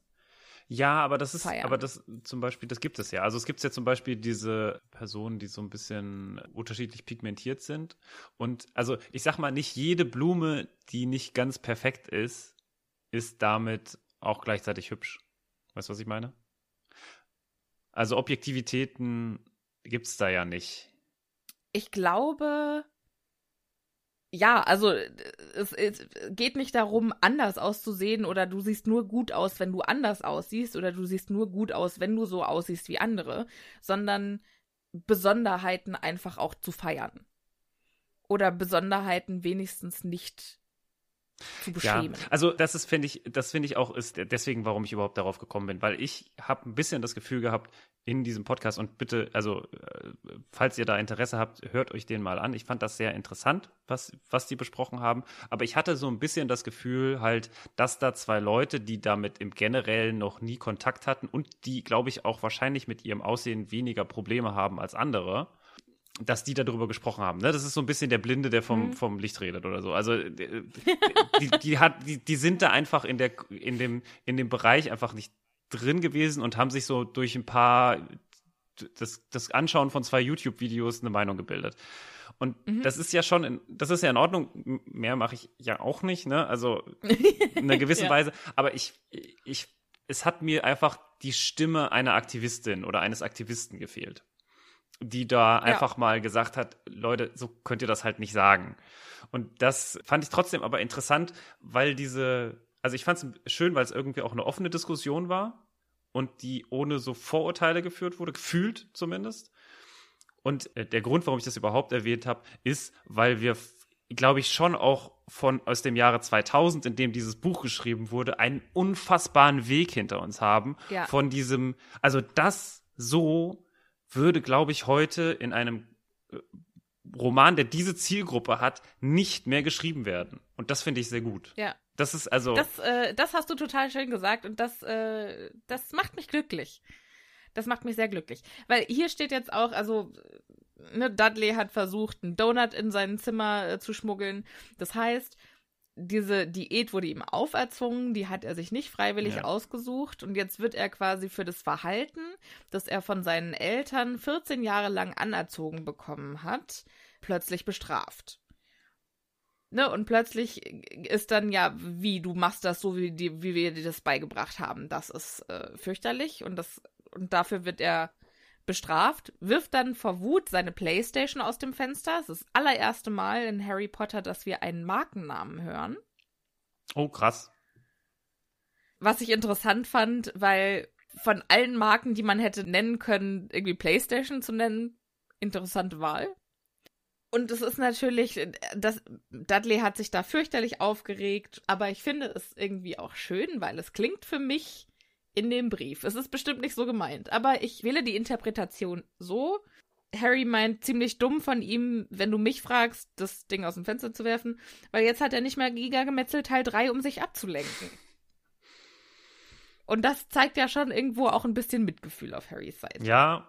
Ja, aber das ist, feiern. aber das zum Beispiel, das gibt es ja. Also es gibt ja zum Beispiel diese Personen, die so ein bisschen unterschiedlich pigmentiert sind. Und also ich sag mal, nicht jede Blume, die nicht ganz perfekt ist, ist damit auch gleichzeitig hübsch. Weißt du, was ich meine? Also Objektivitäten gibt's da ja nicht. Ich glaube, ja, also es, es geht nicht darum, anders auszusehen oder du siehst nur gut aus, wenn du anders aussiehst oder du siehst nur gut aus, wenn du so aussiehst wie andere, sondern Besonderheiten einfach auch zu feiern. Oder Besonderheiten wenigstens nicht zu Ja, beschämen. also das ist, finde ich, das finde ich auch, ist deswegen, warum ich überhaupt darauf gekommen bin, weil ich habe ein bisschen das Gefühl gehabt in diesem Podcast und bitte, also äh, falls ihr da Interesse habt, hört euch den mal an. Ich fand das sehr interessant, was, was die besprochen haben, aber ich hatte so ein bisschen das Gefühl halt, dass da zwei Leute, die damit im Generellen noch nie Kontakt hatten und die, glaube ich, auch wahrscheinlich mit ihrem Aussehen weniger Probleme haben als andere, dass die darüber gesprochen haben. Ne? Das ist so ein bisschen der Blinde, der vom, vom Licht redet oder so. Also äh, die, die, hat, die, die sind da einfach in, der, in, dem, in dem Bereich einfach nicht drin gewesen und haben sich so durch ein paar, das, das Anschauen von zwei YouTube-Videos eine Meinung gebildet. Und das ist ja schon, in, das ist ja in Ordnung. Mehr mache ich ja auch nicht, ne? Also [laughs] in einer gewissen Ja. Weise. Aber ich, ich, es hat mir einfach die Stimme einer Aktivistin oder eines Aktivisten gefehlt die da einfach mal gesagt hat, Leute, so könnt ihr das halt nicht sagen. Und das fand ich trotzdem aber interessant, weil diese, also ich fand es schön, weil es irgendwie auch eine offene Diskussion war und die ohne so Vorurteile geführt wurde, gefühlt zumindest. Und äh, der Grund, warum ich das überhaupt erwähnt habe, ist, weil wir, glaube ich, schon auch von aus dem Jahre 2000, in dem dieses Buch geschrieben wurde, einen unfassbaren Weg hinter uns haben Ja. von diesem, also das so würde, glaube ich, heute in einem äh, Roman, der diese Zielgruppe hat, nicht mehr geschrieben werden. Und das finde ich sehr gut. Ja. Das ist also. Das, äh, das hast du total schön gesagt und das, äh, das macht mich glücklich. Das macht mich sehr glücklich. Weil hier steht jetzt auch, also, ne, Dudley hat versucht, einen Donut in sein Zimmer äh, zu schmuggeln. Das heißt, diese Diät wurde ihm auferzwungen, die hat er sich nicht freiwillig Ja. ausgesucht und jetzt wird er quasi für das Verhalten, das er von seinen Eltern 14 Jahre lang anerzogen bekommen hat, plötzlich bestraft. Ne, und plötzlich ist dann ja, wie, du machst das so, wie, die, wie wir dir das beigebracht haben. Das ist äh, fürchterlich und, das, und dafür wird er bestraft, wirft dann vor Wut seine Playstation aus dem Fenster. Es ist das allererste Mal in Harry Potter, dass wir einen Markennamen hören. Oh, krass. Was ich interessant fand, weil von allen Marken, die man hätte nennen können, irgendwie PlayStation zu nennen, interessante Wahl. Und es ist natürlich, das, Dudley hat sich da fürchterlich aufgeregt, aber ich finde es irgendwie auch schön, weil es klingt für mich in dem Brief. Es ist bestimmt nicht so gemeint, aber ich wähle die Interpretation so. Harry meint ziemlich dumm von ihm, wenn du mich fragst, das Ding aus dem Fenster zu werfen, weil jetzt hat er nicht mehr Giga-Gemetzel Teil 3, um sich abzulenken. Und das zeigt ja schon irgendwo auch ein bisschen Mitgefühl auf Harrys Seite. Ja,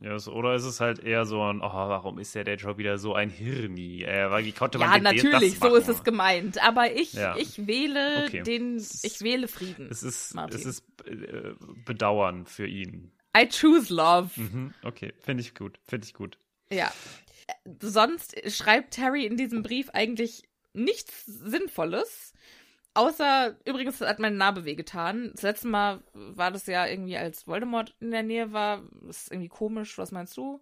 ja, oder ist es halt eher so ein, oh, warum ist der, der Job wieder so ein Hirni? Äh, weil, wie konnte man ja, natürlich, so ist es gemeint. Aber ich, Ja. ich wähle Okay. den, ich wähle Frieden. Es ist, Martin. es ist äh, Bedauern für ihn. I choose love. Mhm, okay, finde ich gut, finde ich gut. Ja. Sonst schreibt Harry in diesem Brief eigentlich nichts Sinnvolles. Außer, übrigens hat meine Narbe wehgetan. Das letzte Mal war das ja irgendwie, als Voldemort in der Nähe war. Das ist irgendwie komisch. Was meinst du?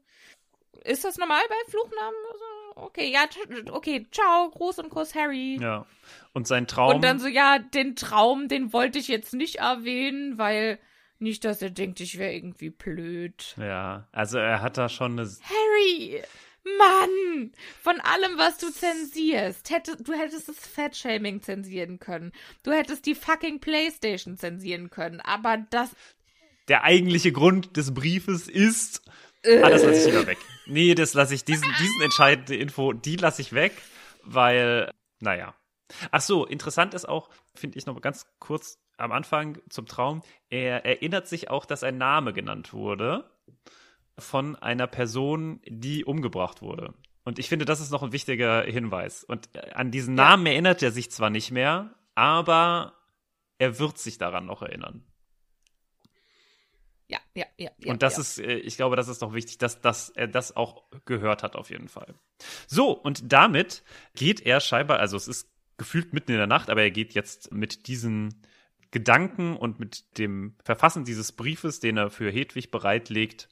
Ist das normal bei Fluchnamen? Okay, ja, okay, ciao, Gruß und Kuss, Harry. Ja. Und sein Traum. Und dann so, ja, den Traum, den wollte ich jetzt nicht erwähnen, weil nicht, dass er denkt, ich wäre irgendwie blöd. ja, also er hat da schon eine. Harry! Mann! Von allem, was du zensierst. Hätte, du hättest das Fettshaming zensieren können. Du hättest die fucking Playstation zensieren können. Aber das. Der eigentliche Grund des Briefes ist. Ah, das lasse ich lieber weg. Nee, das lasse ich, diesen, diesen entscheidende Info, die lasse ich weg, weil, naja. Ach so, interessant ist auch, finde ich noch mal ganz kurz am Anfang zum Traum, er erinnert sich auch, dass ein Name genannt wurde von einer Person, die umgebracht wurde. Und ich finde, das ist noch ein wichtiger Hinweis. Und äh, an diesen Namen erinnert er sich zwar nicht mehr, aber er wird sich daran noch erinnern. Ja, ja, ja. ja und das ja. ist, äh, ich glaube, das ist noch wichtig, dass, dass er das auch gehört hat, auf jeden Fall. So, und damit geht er scheinbar, also es ist gefühlt mitten in der Nacht, aber er geht jetzt mit diesen Gedanken und mit dem Verfassen dieses Briefes, den er für Hedwig bereitlegt,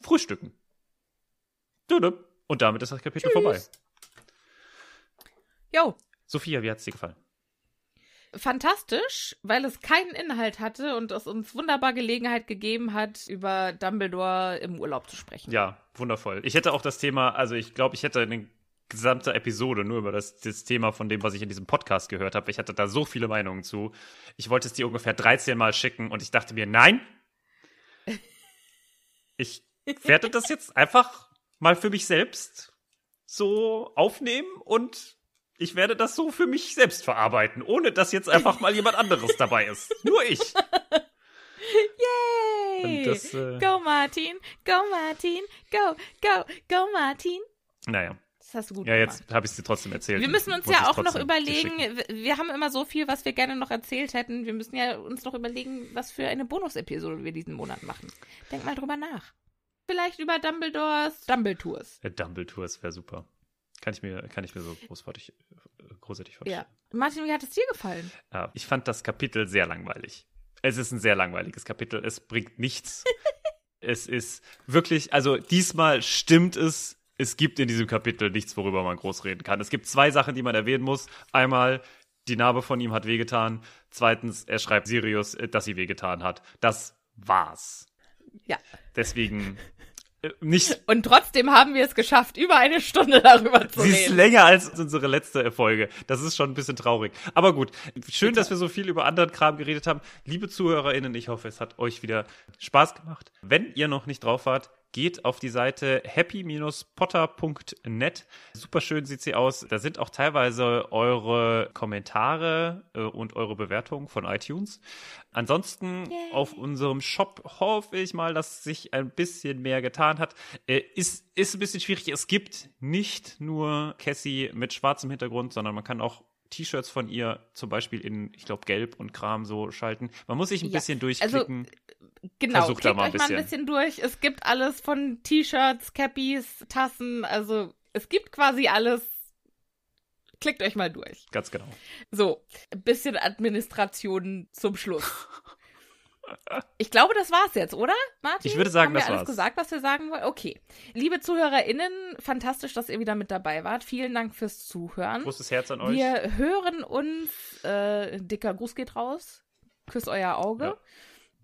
frühstücken. Und damit ist das Kapitel vorbei. Jo, Sophia, wie hat's dir gefallen? fantastisch, weil es keinen Inhalt hatte und es uns wunderbar Gelegenheit gegeben hat, über Dumbledore im Urlaub zu sprechen. Ja, wundervoll. Ich hätte auch das Thema, also ich glaube, ich hätte eine gesamte Episode nur über das, das Thema von dem, was ich in diesem Podcast gehört habe. Ich hatte da so viele Meinungen zu. Ich wollte es dir ungefähr 13 Mal schicken und ich dachte mir, nein, [laughs] ich werde das jetzt einfach mal für mich selbst so aufnehmen und ich werde das so für mich selbst verarbeiten, ohne dass jetzt einfach mal jemand anderes dabei ist. Nur ich. [laughs] Yay! Das, äh, Go Martin, go Martin, go, go, go Martin. Naja, Das hast du gut ja, gemacht. jetzt habe ich es dir trotzdem erzählt. Wir müssen uns ja auch noch überlegen, wir haben immer so viel, was wir gerne noch erzählt hätten. Wir müssen ja uns noch überlegen, was für eine Bonusepisode wir diesen Monat machen. Denk mal drüber nach. Vielleicht über Dumbledores Dumbledores. Der Dumbledores wäre super. Kann ich mir, kann ich mir so großartig, äh, großartig vorstellen. Ja. Martin, wie hat es dir gefallen? Ja, ich fand das Kapitel sehr langweilig. Es ist ein sehr langweiliges Kapitel. Es bringt nichts. [laughs] es ist wirklich, also diesmal stimmt es. Es gibt in diesem Kapitel nichts, worüber man groß reden kann. Es gibt zwei Sachen, die man erwähnen muss. Einmal, die Narbe von ihm hat wehgetan. Zweitens, er schreibt Sirius, äh, dass sie wehgetan hat. Das war's. Ja. Deswegen äh, nicht Und trotzdem haben wir es geschafft, über eine Stunde darüber zu Sie ist reden. länger als unsere letzte Folge. Das ist schon ein bisschen traurig. Aber gut, schön, dass wir so viel über anderen Kram geredet haben. Liebe ZuhörerInnen, ich hoffe, es hat euch wieder Spaß gemacht. Wenn ihr noch nicht drauf wart, geht auf die Seite happy-potter.net. Super schön sieht sie aus. Da sind auch teilweise eure Kommentare äh, und eure Bewertungen von iTunes. Ansonsten Yay. auf unserem Shop hoffe ich mal, dass sich ein bisschen mehr getan hat. Äh, ist, ist ein bisschen schwierig. Es gibt nicht nur Cassie mit schwarzem Hintergrund, sondern man kann auch T-Shirts von ihr zum Beispiel in, ich glaube, Gelb und Kram so schalten. Man muss sich ein Ja, bisschen durchklicken. Genau, Versucht da mal ein euch mal ein bisschen. bisschen durch. Es gibt alles von T-Shirts, Cappies, Tassen, also es gibt quasi alles. Klickt euch mal durch. Ganz genau. So, ein bisschen Administration zum Schluss. [laughs] Ich glaube, das war's jetzt, oder, Martin? Ich würde sagen, Haben wir das alles war's. gesagt, was wir sagen wollen? Okay. Liebe ZuhörerInnen, fantastisch, dass ihr wieder mit dabei wart. Vielen Dank fürs Zuhören. Großes Herz an euch. Wir hören uns. Äh, dicker Gruß geht raus. Küsst euer Auge. Ja.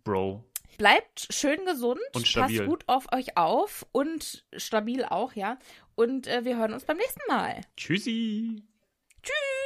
Bro. Bleibt schön gesund. Und stabil. Passt gut auf euch auf. Und stabil auch, ja. Und äh, wir hören uns beim nächsten Mal. Tschüssi. Tschüss.